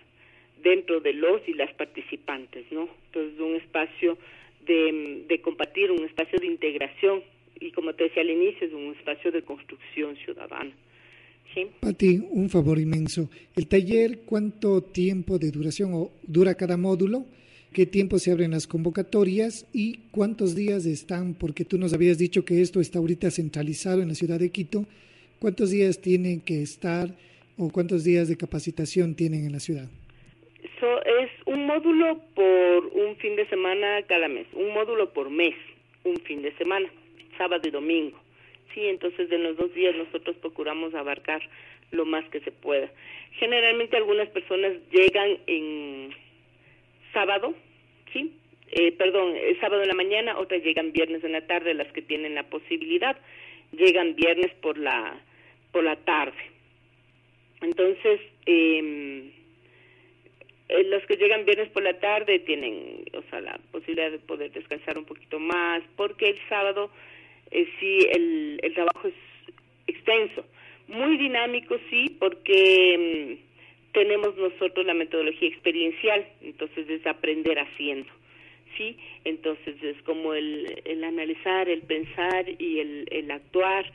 dentro de los y las participantes, ¿no? Entonces, un espacio de, compartir, un espacio de integración y como te decía al inicio, es un espacio de construcción ciudadana. ¿Sí? Pati, un favor inmenso. ¿El taller cuánto tiempo de duración o dura cada módulo? ¿Qué tiempo se abren las convocatorias y cuántos días están? Porque tú nos habías dicho que esto está ahorita centralizado en la ciudad de Quito. ¿Cuántos días tienen que estar o cuántos días de capacitación tienen en la ciudad? Módulo por un fin de semana cada mes, un módulo por mes, un fin de semana, sábado y domingo. Sí, entonces en los dos días nosotros procuramos abarcar lo más que se pueda. Generalmente algunas personas llegan en sábado, sí, eh, perdón, el sábado en la mañana, otras llegan viernes en la tarde, las que tienen la posibilidad, llegan viernes por la por la tarde. Entonces, eh, eh, los que llegan viernes por la tarde tienen, o sea, la posibilidad de poder descansar un poquito más, porque el sábado eh, sí el, el trabajo es extenso, muy dinámico sí, porque mm, tenemos nosotros la metodología experiencial, entonces es aprender haciendo, sí, entonces es como el, el analizar, el pensar y el, el actuar,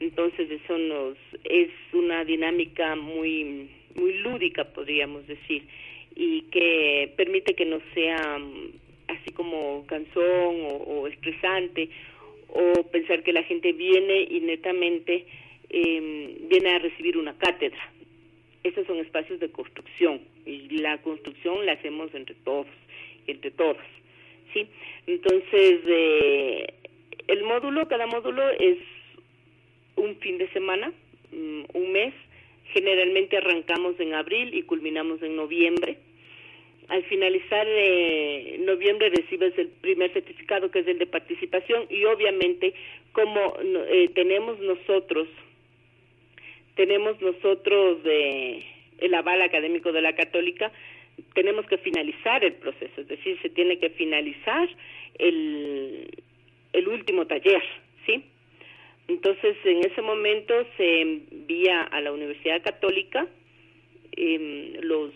entonces eso nos es una dinámica muy muy lúdica podríamos decir y que permite que no sea mm, así como cansón o, estresante o pensar que la gente viene y netamente em, viene a recibir una cátedra. Esos son espacios de construcción y la construcción la hacemos entre todos, entre todos, ¿sí? Entonces, eh, el módulo, cada módulo es un fin de semana, mm, un mes. Generalmente arrancamos en abril y culminamos en noviembre. Al finalizar eh, noviembre recibes el primer certificado que es el de participación y obviamente como eh, tenemos nosotros tenemos nosotros eh, el aval académico de la católica tenemos que finalizar el proceso, es decir, se tiene que finalizar el, el último taller, ¿sí? Entonces, en ese momento se envía a la Universidad Católica eh, los,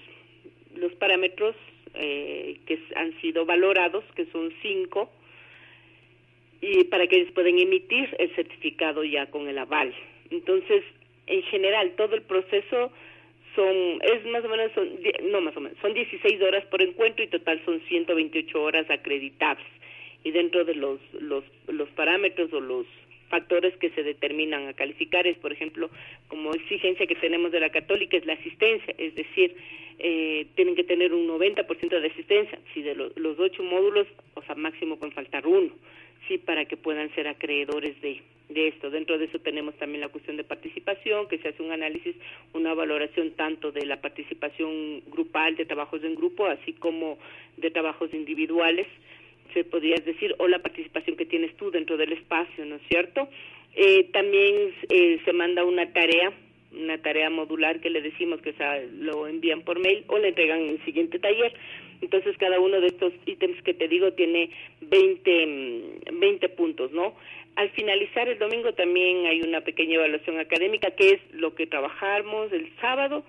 los parámetros eh, que han sido valorados, que son cinco, y para que ellos puedan emitir el certificado ya con el aval. Entonces, en general, todo el proceso son es más o menos son no más o menos son 16 horas por encuentro y total son 128 horas acreditables y dentro de los los los parámetros o los factores que se determinan a calificar es por ejemplo como exigencia que tenemos de la católica es la asistencia es decir eh, tienen que tener un 90% de asistencia si de los ocho módulos o sea máximo pueden faltar uno sí para que puedan ser acreedores de de esto. Dentro de eso tenemos también la cuestión de participación, que se hace un análisis, una valoración tanto de la participación grupal, de trabajos en grupo, así como de trabajos individuales, se podría decir, o la participación que tienes tú dentro del espacio, ¿no es cierto? Eh, también eh, se manda una tarea, una tarea modular que le decimos que se, lo envían por mail o le entregan en el siguiente taller. Entonces, cada uno de estos ítems que te digo tiene 20, 20 puntos, ¿no? Al finalizar el domingo también hay una pequeña evaluación académica, que es lo que trabajamos el sábado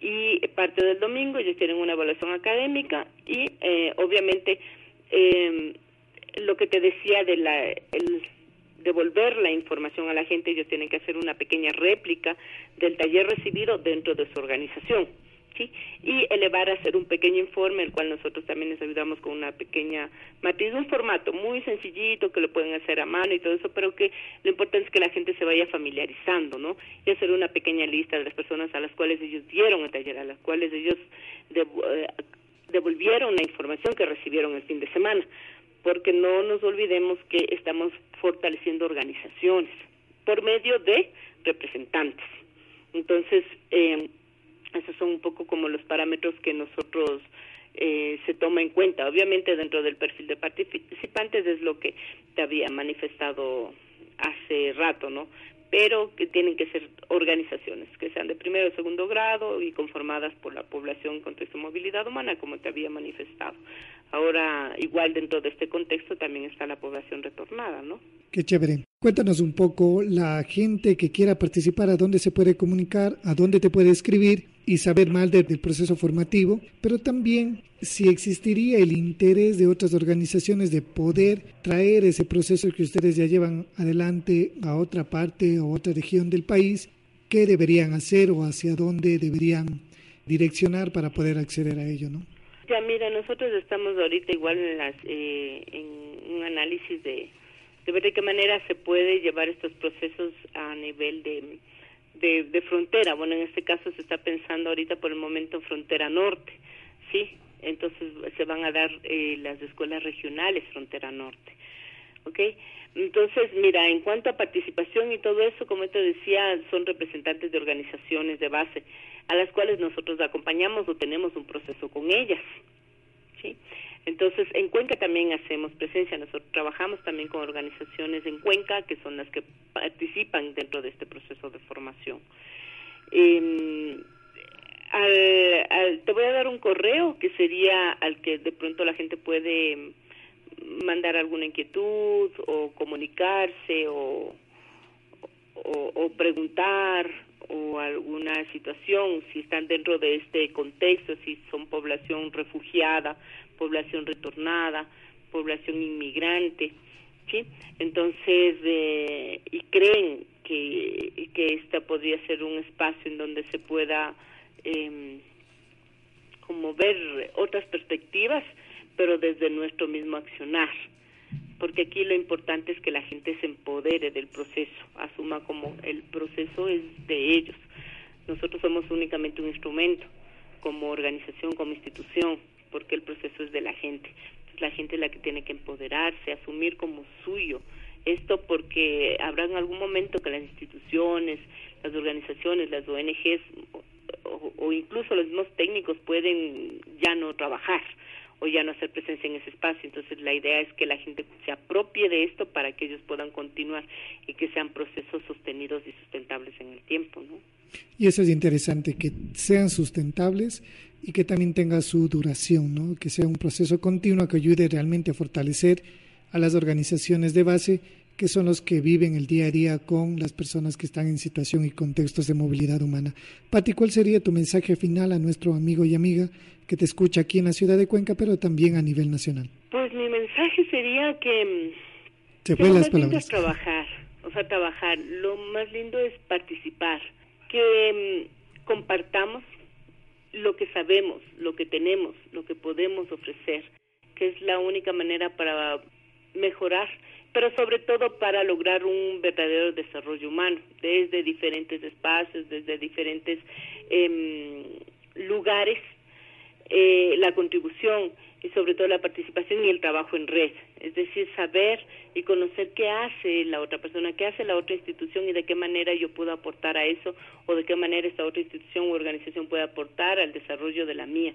y parte del domingo. Ellos tienen una evaluación académica y eh, obviamente eh, lo que te decía de la, el devolver la información a la gente, ellos tienen que hacer una pequeña réplica del taller recibido dentro de su organización y elevar a hacer un pequeño informe, el cual nosotros también les ayudamos con una pequeña matriz, un formato muy sencillito que lo pueden hacer a mano y todo eso, pero que lo importante es que la gente se vaya familiarizando, ¿no? Y hacer una pequeña lista de las personas a las cuales ellos dieron el taller, a las cuales ellos eh, devolvieron la información que recibieron el fin de semana, porque no nos olvidemos que estamos fortaleciendo organizaciones por medio de representantes. Entonces, eh, esos son un poco como los parámetros que nosotros eh, se toma en cuenta. Obviamente dentro del perfil de participantes es lo que te había manifestado hace rato, ¿no? Pero que tienen que ser organizaciones que sean de primero o segundo grado y conformadas por la población con su movilidad humana, como te había manifestado. Ahora, igual dentro de este contexto también está la población retornada, ¿no? Qué chévere. Cuéntanos un poco, la gente que quiera participar, a dónde se puede comunicar, a dónde te puede escribir y saber más del, proceso formativo, pero también si existiría el interés de otras organizaciones de poder traer ese proceso que ustedes ya llevan adelante a otra parte o otra región del país, ¿qué deberían hacer o hacia dónde deberían direccionar para poder acceder a ello, no? Ya, mira, nosotros estamos ahorita igual en, las, eh, en un análisis de de ver de qué manera se puede llevar estos procesos a nivel de, de, frontera. Bueno, en este caso se está pensando ahorita por el momento frontera norte, ¿sí? Entonces se van a dar eh, las escuelas regionales frontera norte, ¿ok? Entonces, mira, en cuanto a participación y todo eso, como te decía, son representantes de organizaciones de base a las cuales nosotros acompañamos o tenemos un proceso con ellas, ¿sí? Entonces, en Cuenca también hacemos presencia. Nosotros trabajamos también con organizaciones en Cuenca, que son las que participan dentro de este proceso de formación. Eh, te voy a dar un correo que sería al que de pronto la gente puede mandar alguna inquietud o comunicarse o, o preguntar o alguna situación, si están dentro de este contexto, si son población refugiada, población retornada, población inmigrante, ¿sí? Entonces, eh, y creen que, que esta podría ser un espacio en donde se pueda eh, como ver otras perspectivas, pero desde nuestro mismo accionar. Porque aquí lo importante es que la gente se empodere del proceso, asuma como el proceso es de ellos. Nosotros somos únicamente un instrumento, como organización, como institución, porque el proceso es de la gente. La gente es la que tiene que empoderarse, asumir como suyo Esto porque habrá en algún momento que las instituciones, las organizaciones, las ONGs o, o incluso los mismos técnicos pueden ya no trabajar o ya no hacer presencia en ese espacio. Entonces la idea es que la gente se apropie de esto para que ellos puedan continuar y que sean procesos sostenidos y sustentables en el tiempo. ¿no? Y eso es interesante, que sean sustentables y que también tenga su duración, ¿no? que sea un proceso continuo que ayude realmente a fortalecer a las organizaciones de base que son los que viven el día a día con las personas que están en situación y contextos de movilidad humana. Pati, ¿cuál sería tu mensaje final a nuestro amigo y amiga que te escucha aquí en la ciudad de Cuenca, pero también a nivel nacional? Pues mi mensaje sería que, Se fue las palabras. trabajar, o sea, trabajar. Lo más lindo es participar, que mm, compartamos lo que sabemos, lo que tenemos, lo que podemos ofrecer, que es la única manera para mejorar pero sobre todo para lograr un verdadero desarrollo humano, desde diferentes espacios, desde diferentes eh, lugares, eh, la contribución y sobre todo la participación y el trabajo en red, es decir, saber y conocer qué hace la otra persona, qué hace la otra institución y de qué manera yo puedo aportar a eso o de qué manera esta otra institución u organización puede aportar al desarrollo de la mía.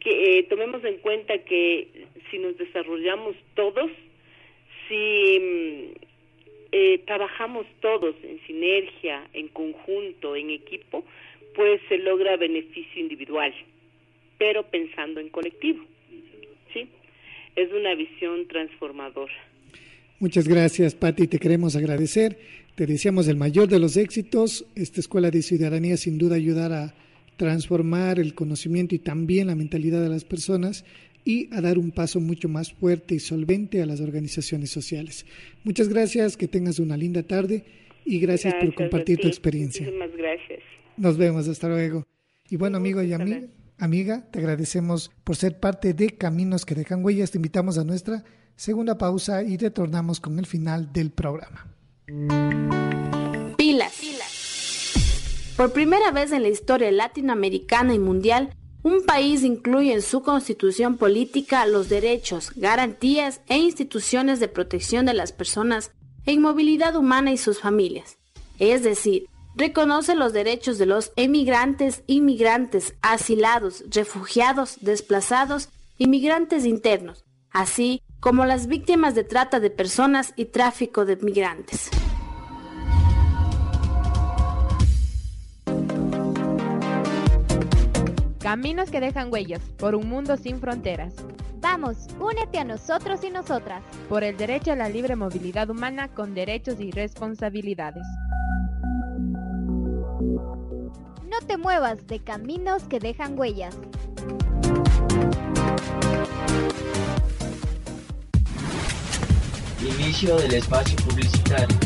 Que eh, tomemos en cuenta que si nos desarrollamos todos, si mm, eh, trabajamos todos en sinergia, en conjunto, en equipo, pues se logra beneficio individual, pero pensando en colectivo. ¿sí? Es una visión transformadora. Muchas gracias, Patti. Te queremos agradecer. Te deseamos el mayor de los éxitos. Esta Escuela de Ciudadanía sin duda ayudará a transformar el conocimiento y también la mentalidad de las personas y a dar un paso mucho más fuerte y solvente a las organizaciones sociales. Muchas gracias, que tengas una linda tarde y gracias, por compartir tu experiencia. Muchísimas gracias. Nos vemos, hasta luego. Y bueno, amigo y amiga, amiga, te agradecemos por ser parte de Caminos que dejan huellas. Te invitamos a nuestra segunda pausa y retornamos con el final del programa. Pilas. Pilas. Por primera vez en la historia latinoamericana y mundial, un país incluye en su constitución política los derechos, garantías e instituciones de protección de las personas en movilidad humana y sus familias. Es decir, reconoce los derechos de los emigrantes, inmigrantes, asilados, refugiados, desplazados, inmigrantes internos, así como las víctimas de trata de personas y tráfico de migrantes. Caminos que dejan huellas por un mundo sin fronteras. Vamos, únete a nosotros y nosotras. Por el derecho a la libre movilidad humana con derechos y responsabilidades. No te muevas de caminos que dejan huellas. Inicio del espacio publicitario.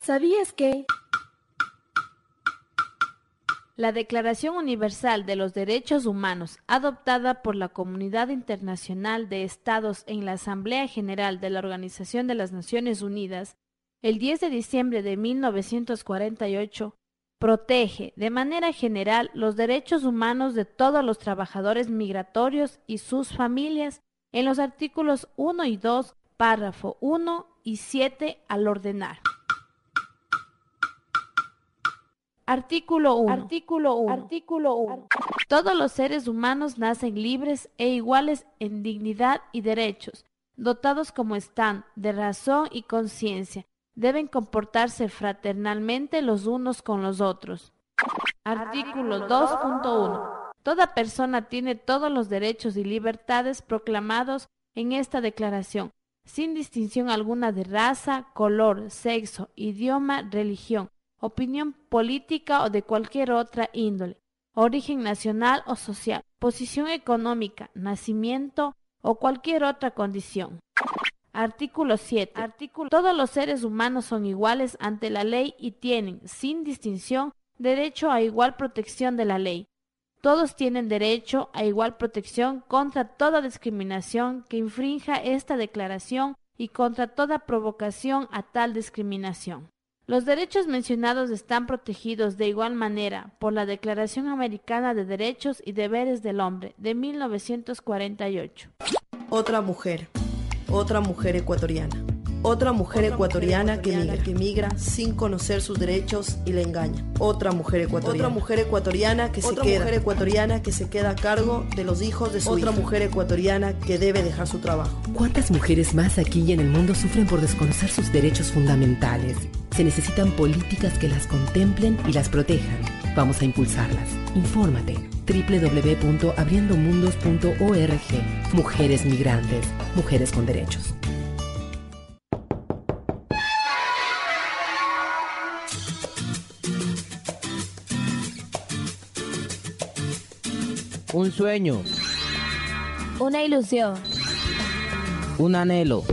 ¿Sabías que... La Declaración Universal de los Derechos Humanos, adoptada por la Comunidad Internacional de Estados en la Asamblea General de la Organización de las Naciones Unidas, el 10 de diciembre de 1948, protege de manera general los derechos humanos de todos los trabajadores migratorios y sus familias en los artículos 1 y 2, párrafo 1 y 7 al ordenar. Artículo 1. Artículo 1. Artículo 1. Todos los seres humanos nacen libres e iguales en dignidad y derechos, dotados como están de razón y conciencia. Deben comportarse fraternalmente los unos con los otros. Artículo 2.1. Toda persona tiene todos los derechos y libertades proclamados en esta declaración, sin distinción alguna de raza, color, sexo, idioma, religión, opinión política o de cualquier otra índole, origen nacional o social, posición económica, nacimiento o cualquier otra condición. Artículo 7. Artículo. Todos los seres humanos son iguales ante la ley y tienen, sin distinción, derecho a igual protección de la ley. Todos tienen derecho a igual protección contra toda discriminación que infrinja esta declaración y contra toda provocación a tal discriminación. Los derechos mencionados están protegidos de igual manera por la Declaración Americana de Derechos y Deberes del Hombre de 1948. Otra mujer, otra mujer ecuatoriana. Otra mujer ecuatoriana que migra, que migra sin conocer sus derechos y le engaña. Otra mujer ecuatoriana. Otra mujer ecuatoriana que se otra queda. mujer ecuatoriana que se queda a cargo de los hijos de su Otra mujer ecuatoriana que debe dejar su trabajo. ¿Cuántas mujeres más aquí y en el mundo sufren por desconocer sus derechos fundamentales? Se necesitan políticas que las contemplen y las protejan. Vamos a impulsarlas. Infórmate www.abriendomundos.org. Mujeres migrantes, mujeres con derechos. Un sueño. Una ilusión. Un anhelo.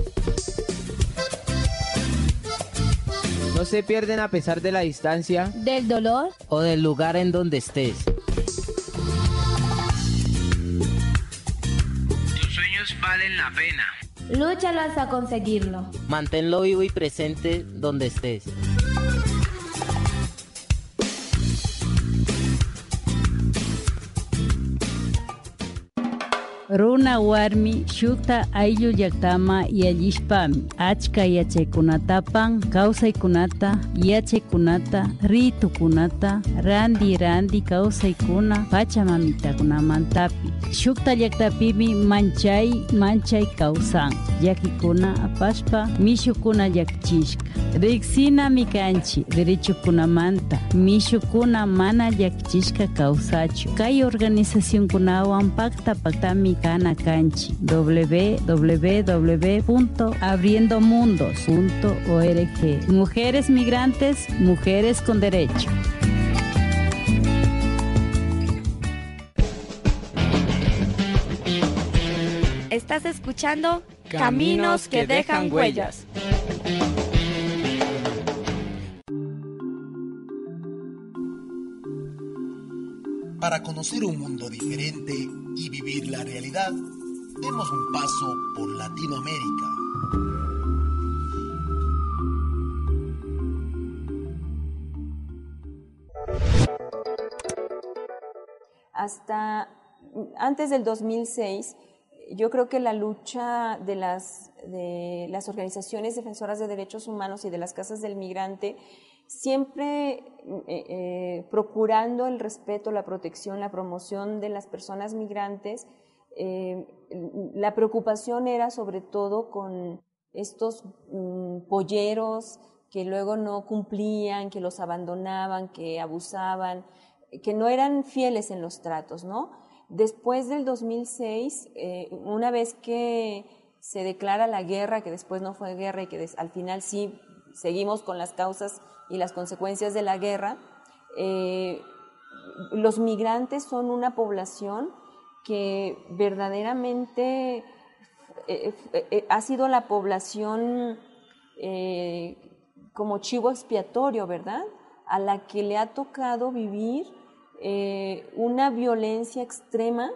No se pierden a pesar de la distancia. Del dolor. O del lugar en donde estés. Tus sueños valen la pena. Lúchalo hasta conseguirlo. Manténlo vivo y presente donde estés. Runa warmi shukta ayllu llaktama yallishpami. Achka yachaykunatapan kawsaykunata yachaykunata ritukunata randi randi kawsaykuna pachamamitakunamantapi. Shukta llaktapimi manchay manchay kawsan. Llakikuna apashpa mishukuna llakchishka. Riksina mikanchi derechokunamanta mishukuna mana llakchishka kawsachu. Kay organizacionkunawan pakta paktami kana kanchi www.abriendomundos.org Mujeres migrantes, mujeres con derecho. Estás escuchando Caminos que dejan huellas. Para conocer un mundo diferente y vivir la realidad, demos un paso por Latinoamérica. Hasta antes del 2006, yo creo que la lucha de las, de las organizaciones defensoras de derechos humanos y de las casas del migrante siempre eh, eh, procurando el respeto, la protección, la promoción de las personas migrantes. Eh, la preocupación era sobre todo con estos mm, polleros que luego no cumplían, que los abandonaban, que abusaban, que no eran fieles en los tratos, ¿no? Después del 2006, una vez que se declara la guerra, que después no fue guerra y que al final sí seguimos con las causas y las consecuencias de la guerra, eh, los migrantes son una población que verdaderamente eh, eh, ha sido la población como chivo expiatorio, ¿verdad? A la que le ha tocado vivir una violencia extrema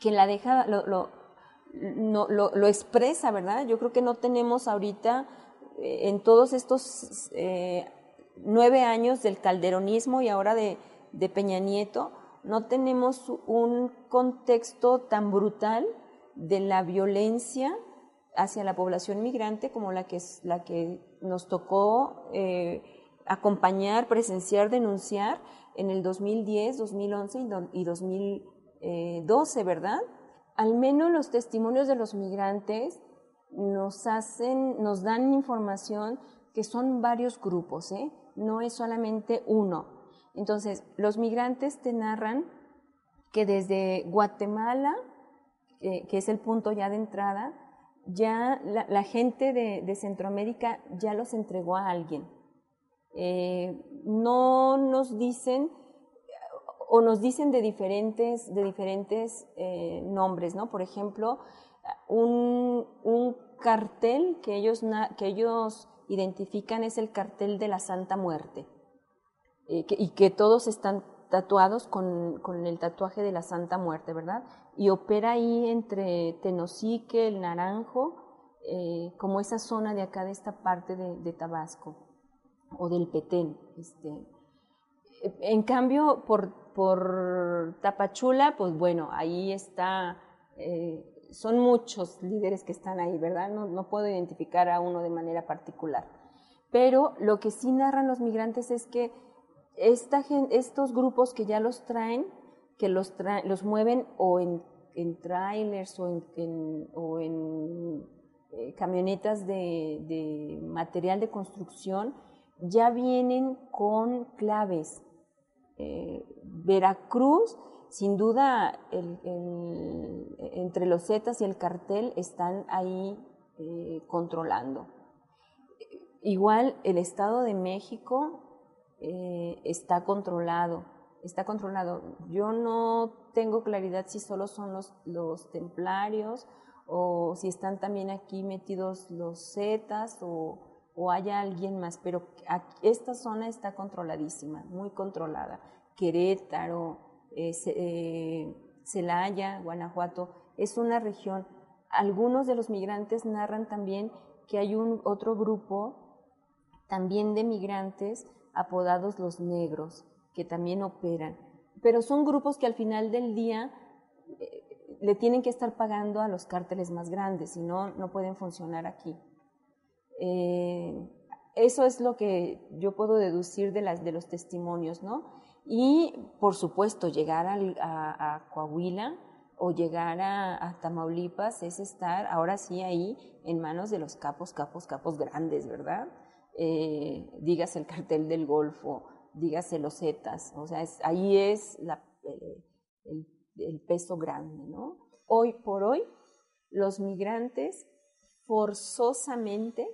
que la deja, lo, lo, lo, expresa, ¿verdad? Yo creo que no tenemos ahorita en todos estos eh, nueve años del calderonismo y ahora de, Peña Nieto, no tenemos un contexto tan brutal de la violencia hacia la población migrante como la que, la que nos tocó eh, acompañar, presenciar, denunciar en el 2010, 2011 y 2012, ¿verdad? Al menos los testimonios de los migrantes nos hacen, nos dan información que son varios grupos, ¿eh? no es solamente uno. Entonces, los migrantes te narran que desde Guatemala, que es el punto ya de entrada, ya la, gente de, Centroamérica ya los entregó a alguien. Eh, no nos dicen o nos dicen de diferentes, de diferentes eh, nombres, ¿no? Por ejemplo, un, un cartel que ellos, que ellos identifican es el cartel de la Santa Muerte eh, y que todos están tatuados con, con, el tatuaje de la Santa Muerte, ¿verdad? Y opera ahí entre Tenosique, el Naranjo, eh, como esa zona de acá, de esta parte de, Tabasco, o del Petén. Este. En cambio, por, por Tapachula, pues bueno, ahí está eh, son muchos líderes que están ahí, ¿verdad? No, puedo identificar a uno de manera particular. Pero lo que sí narran los migrantes es que estos grupos que ya los traen, que los, mueven o en, en trailers o en, eh, camionetas de, de, material de construcción, ya vienen con claves. Eh, Veracruz, sin duda, entre los Zetas y el cartel están ahí eh, controlando. Igual el Estado de México eh, está controlado, está controlado. Yo no tengo claridad si solo son los, los templarios o si están también aquí metidos los zetas o, o haya alguien más, pero esta zona está controladísima, muy controlada. Querétaro, eh, eh, Celaya, Guanajuato, es una región. Algunos de los migrantes narran también que hay un otro grupo también de migrantes apodados los negros, que también operan. Pero son grupos que al final del día eh, le tienen que estar pagando a los cárteles más grandes, si no, no pueden funcionar aquí. Eso es lo que yo puedo deducir de, las, de los testimonios, ¿no? Y, por supuesto, llegar a, Coahuila o llegar a, Tamaulipas es estar ahora sí ahí en manos de los capos, capos, capos grandes, ¿verdad? eh, dígase el cartel del Golfo, dígase los Zetas, o sea, ahí es el, peso grande, ¿no? Hoy por hoy, los migrantes forzosamente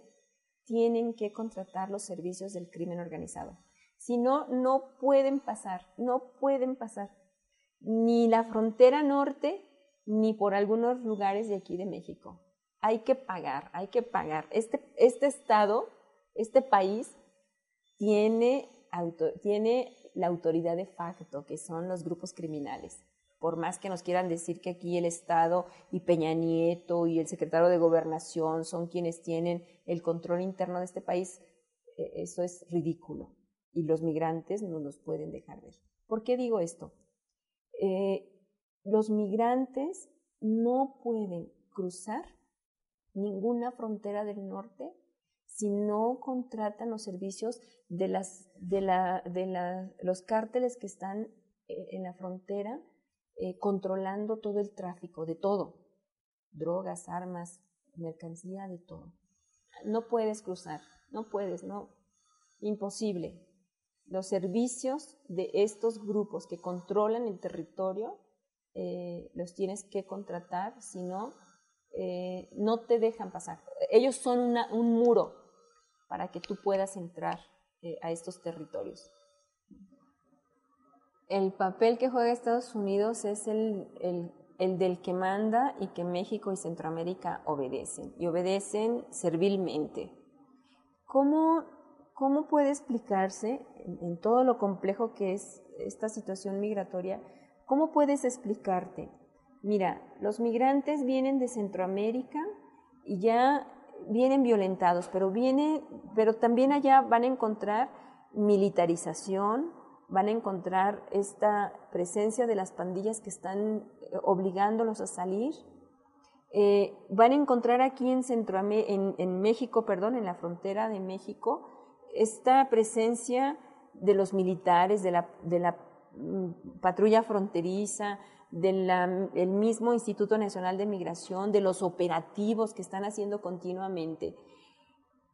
tienen que contratar los servicios del crimen organizado. Si no, no pueden pasar, no pueden pasar ni la frontera norte ni por algunos lugares de aquí de México. Hay que pagar, hay que pagar. Este, este estado este país tiene, tiene la autoridad de facto, que son los grupos criminales. Por más que nos quieran decir que aquí el Estado y Peña Nieto y el secretario de Gobernación son quienes tienen el control interno de este país, e, eso es ridículo. Y los migrantes no nos pueden dejar ver. ¿Por qué digo esto? Eh, los migrantes no pueden cruzar ninguna frontera del norte si no contratan los servicios de, las, de, la, de la, los cárteles que están eh, en la frontera eh, controlando todo el tráfico, de todo, drogas, armas, mercancía, de todo. No puedes cruzar, no puedes, no, imposible. Los servicios de estos grupos que controlan el territorio eh, los tienes que contratar, si no, no te dejan pasar. Ellos son un muro para que tú puedas entrar eh, a estos territorios. El papel que juega Estados Unidos es el, el, del que manda y que México y Centroamérica obedecen, y obedecen servilmente. ¿Cómo, cómo puede explicarse, en, todo lo complejo que es esta situación migratoria, cómo puedes explicarte? Mira, los migrantes vienen de Centroamérica y ya vienen violentados, pero, viene, pero también allá van a encontrar militarización, van a encontrar esta presencia de las pandillas que están eh, obligándolos a salir. Eh, van a encontrar aquí en, en, en, México, perdón, en la frontera de México, esta presencia de los militares, de la, de la mm, patrulla fronteriza, del mismo Instituto Nacional de Migración, de los operativos que están haciendo continuamente.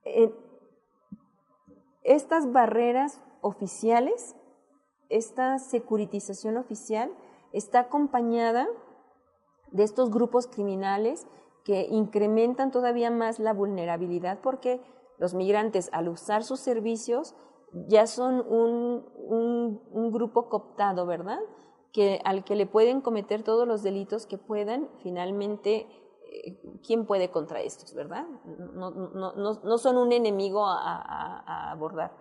Eh, estas barreras oficiales, esta securitización oficial está acompañada de estos grupos criminales que incrementan todavía más la vulnerabilidad porque los migrantes al usar sus servicios ya son un, un grupo cooptado, ¿verdad? que, al que le pueden cometer todos los delitos que puedan, finalmente, eh, ¿quién puede contra estos, verdad? No, no, no, no son un enemigo a, abordar.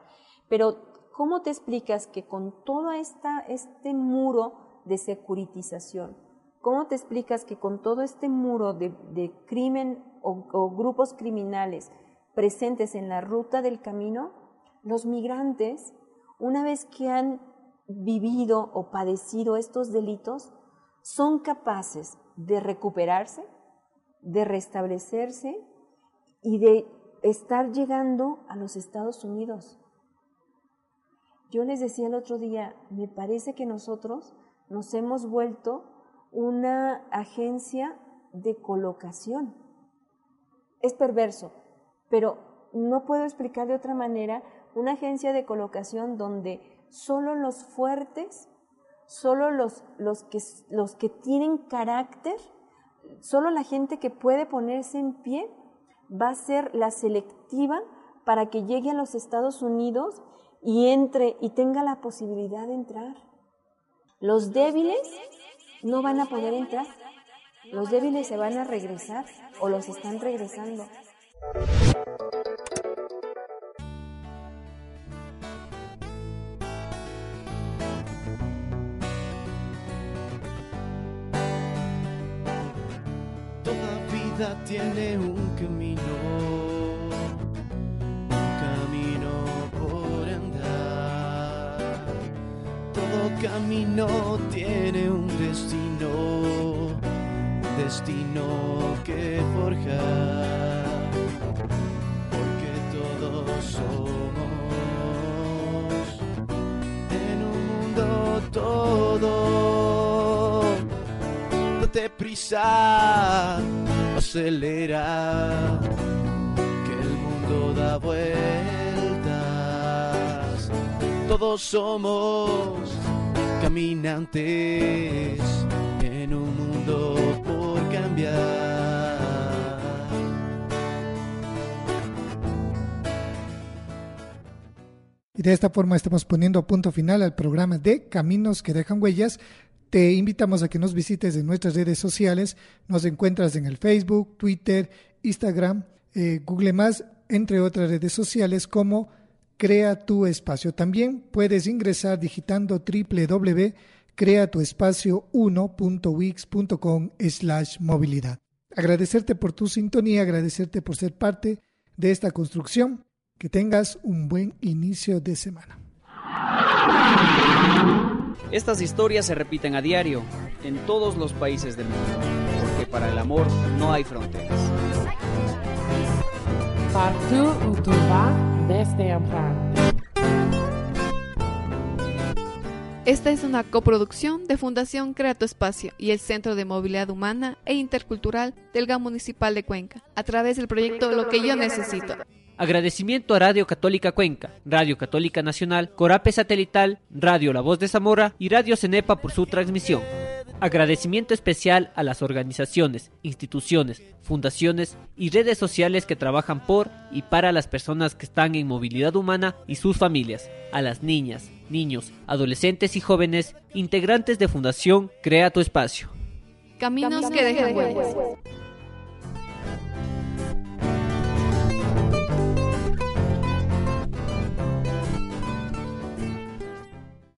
Pero, ¿cómo te explicas que con todo esta, este muro de securitización, ¿cómo te explicas que con todo este muro de, crimen o grupos criminales presentes en la ruta del camino, los migrantes, una vez que han vivido o padecido estos delitos son capaces de recuperarse, de restablecerse y de estar llegando a los Estados Unidos. Yo les decía el otro día, me parece que nosotros nos hemos vuelto una agencia de colocación. Es perverso, pero no puedo explicar de otra manera una agencia de colocación donde solo los fuertes, solo los, los, que, los que tienen carácter, solo la gente que puede ponerse en pie va a ser la selectiva para que llegue a los Estados Unidos y entre y tenga la posibilidad de entrar. Los débiles no van a poder entrar. Los débiles se van a regresar o los están regresando. Toda vida tiene un camino, un camino por andar. Todo camino tiene un destino, destino que forjar. Somos en un mundo todo. Date prisa, acelera, que el mundo da vueltas. Todos somos caminantes en un mundo por cambiar. Y de esta forma estamos poniendo punto final al programa de Caminos que dejan huellas. Te invitamos a que nos visites en nuestras redes sociales. Nos encuentras en el Facebook, Twitter, Instagram, eh, Google entre otras redes sociales como Crea tu Espacio. También puedes ingresar digitando www.creatuespacio1.wix.com slash movilidad. Agradecerte por tu sintonía, agradecerte por ser parte de esta construcción. Que tengas un buen inicio de semana. Estas historias se repiten a diario en todos los países del mundo, porque para el amor no hay fronteras. Esta es una coproducción de Fundación Creato Espacio y el Centro de Movilidad Humana e Intercultural del GAM Municipal de Cuenca, a través del proyecto Lo que yo necesito. Agradecimiento a Radio Católica Cuenca, Radio Católica Nacional, Corape Satelital, Radio La Voz de Zamora y Radio Cenepa por su transmisión. Agradecimiento especial a las organizaciones, instituciones, fundaciones y redes sociales que trabajan por y para las personas que están en movilidad humana y sus familias, a las niñas, niños, adolescentes y jóvenes integrantes de Fundación Crea tu Espacio. Caminos, que dejan huellas.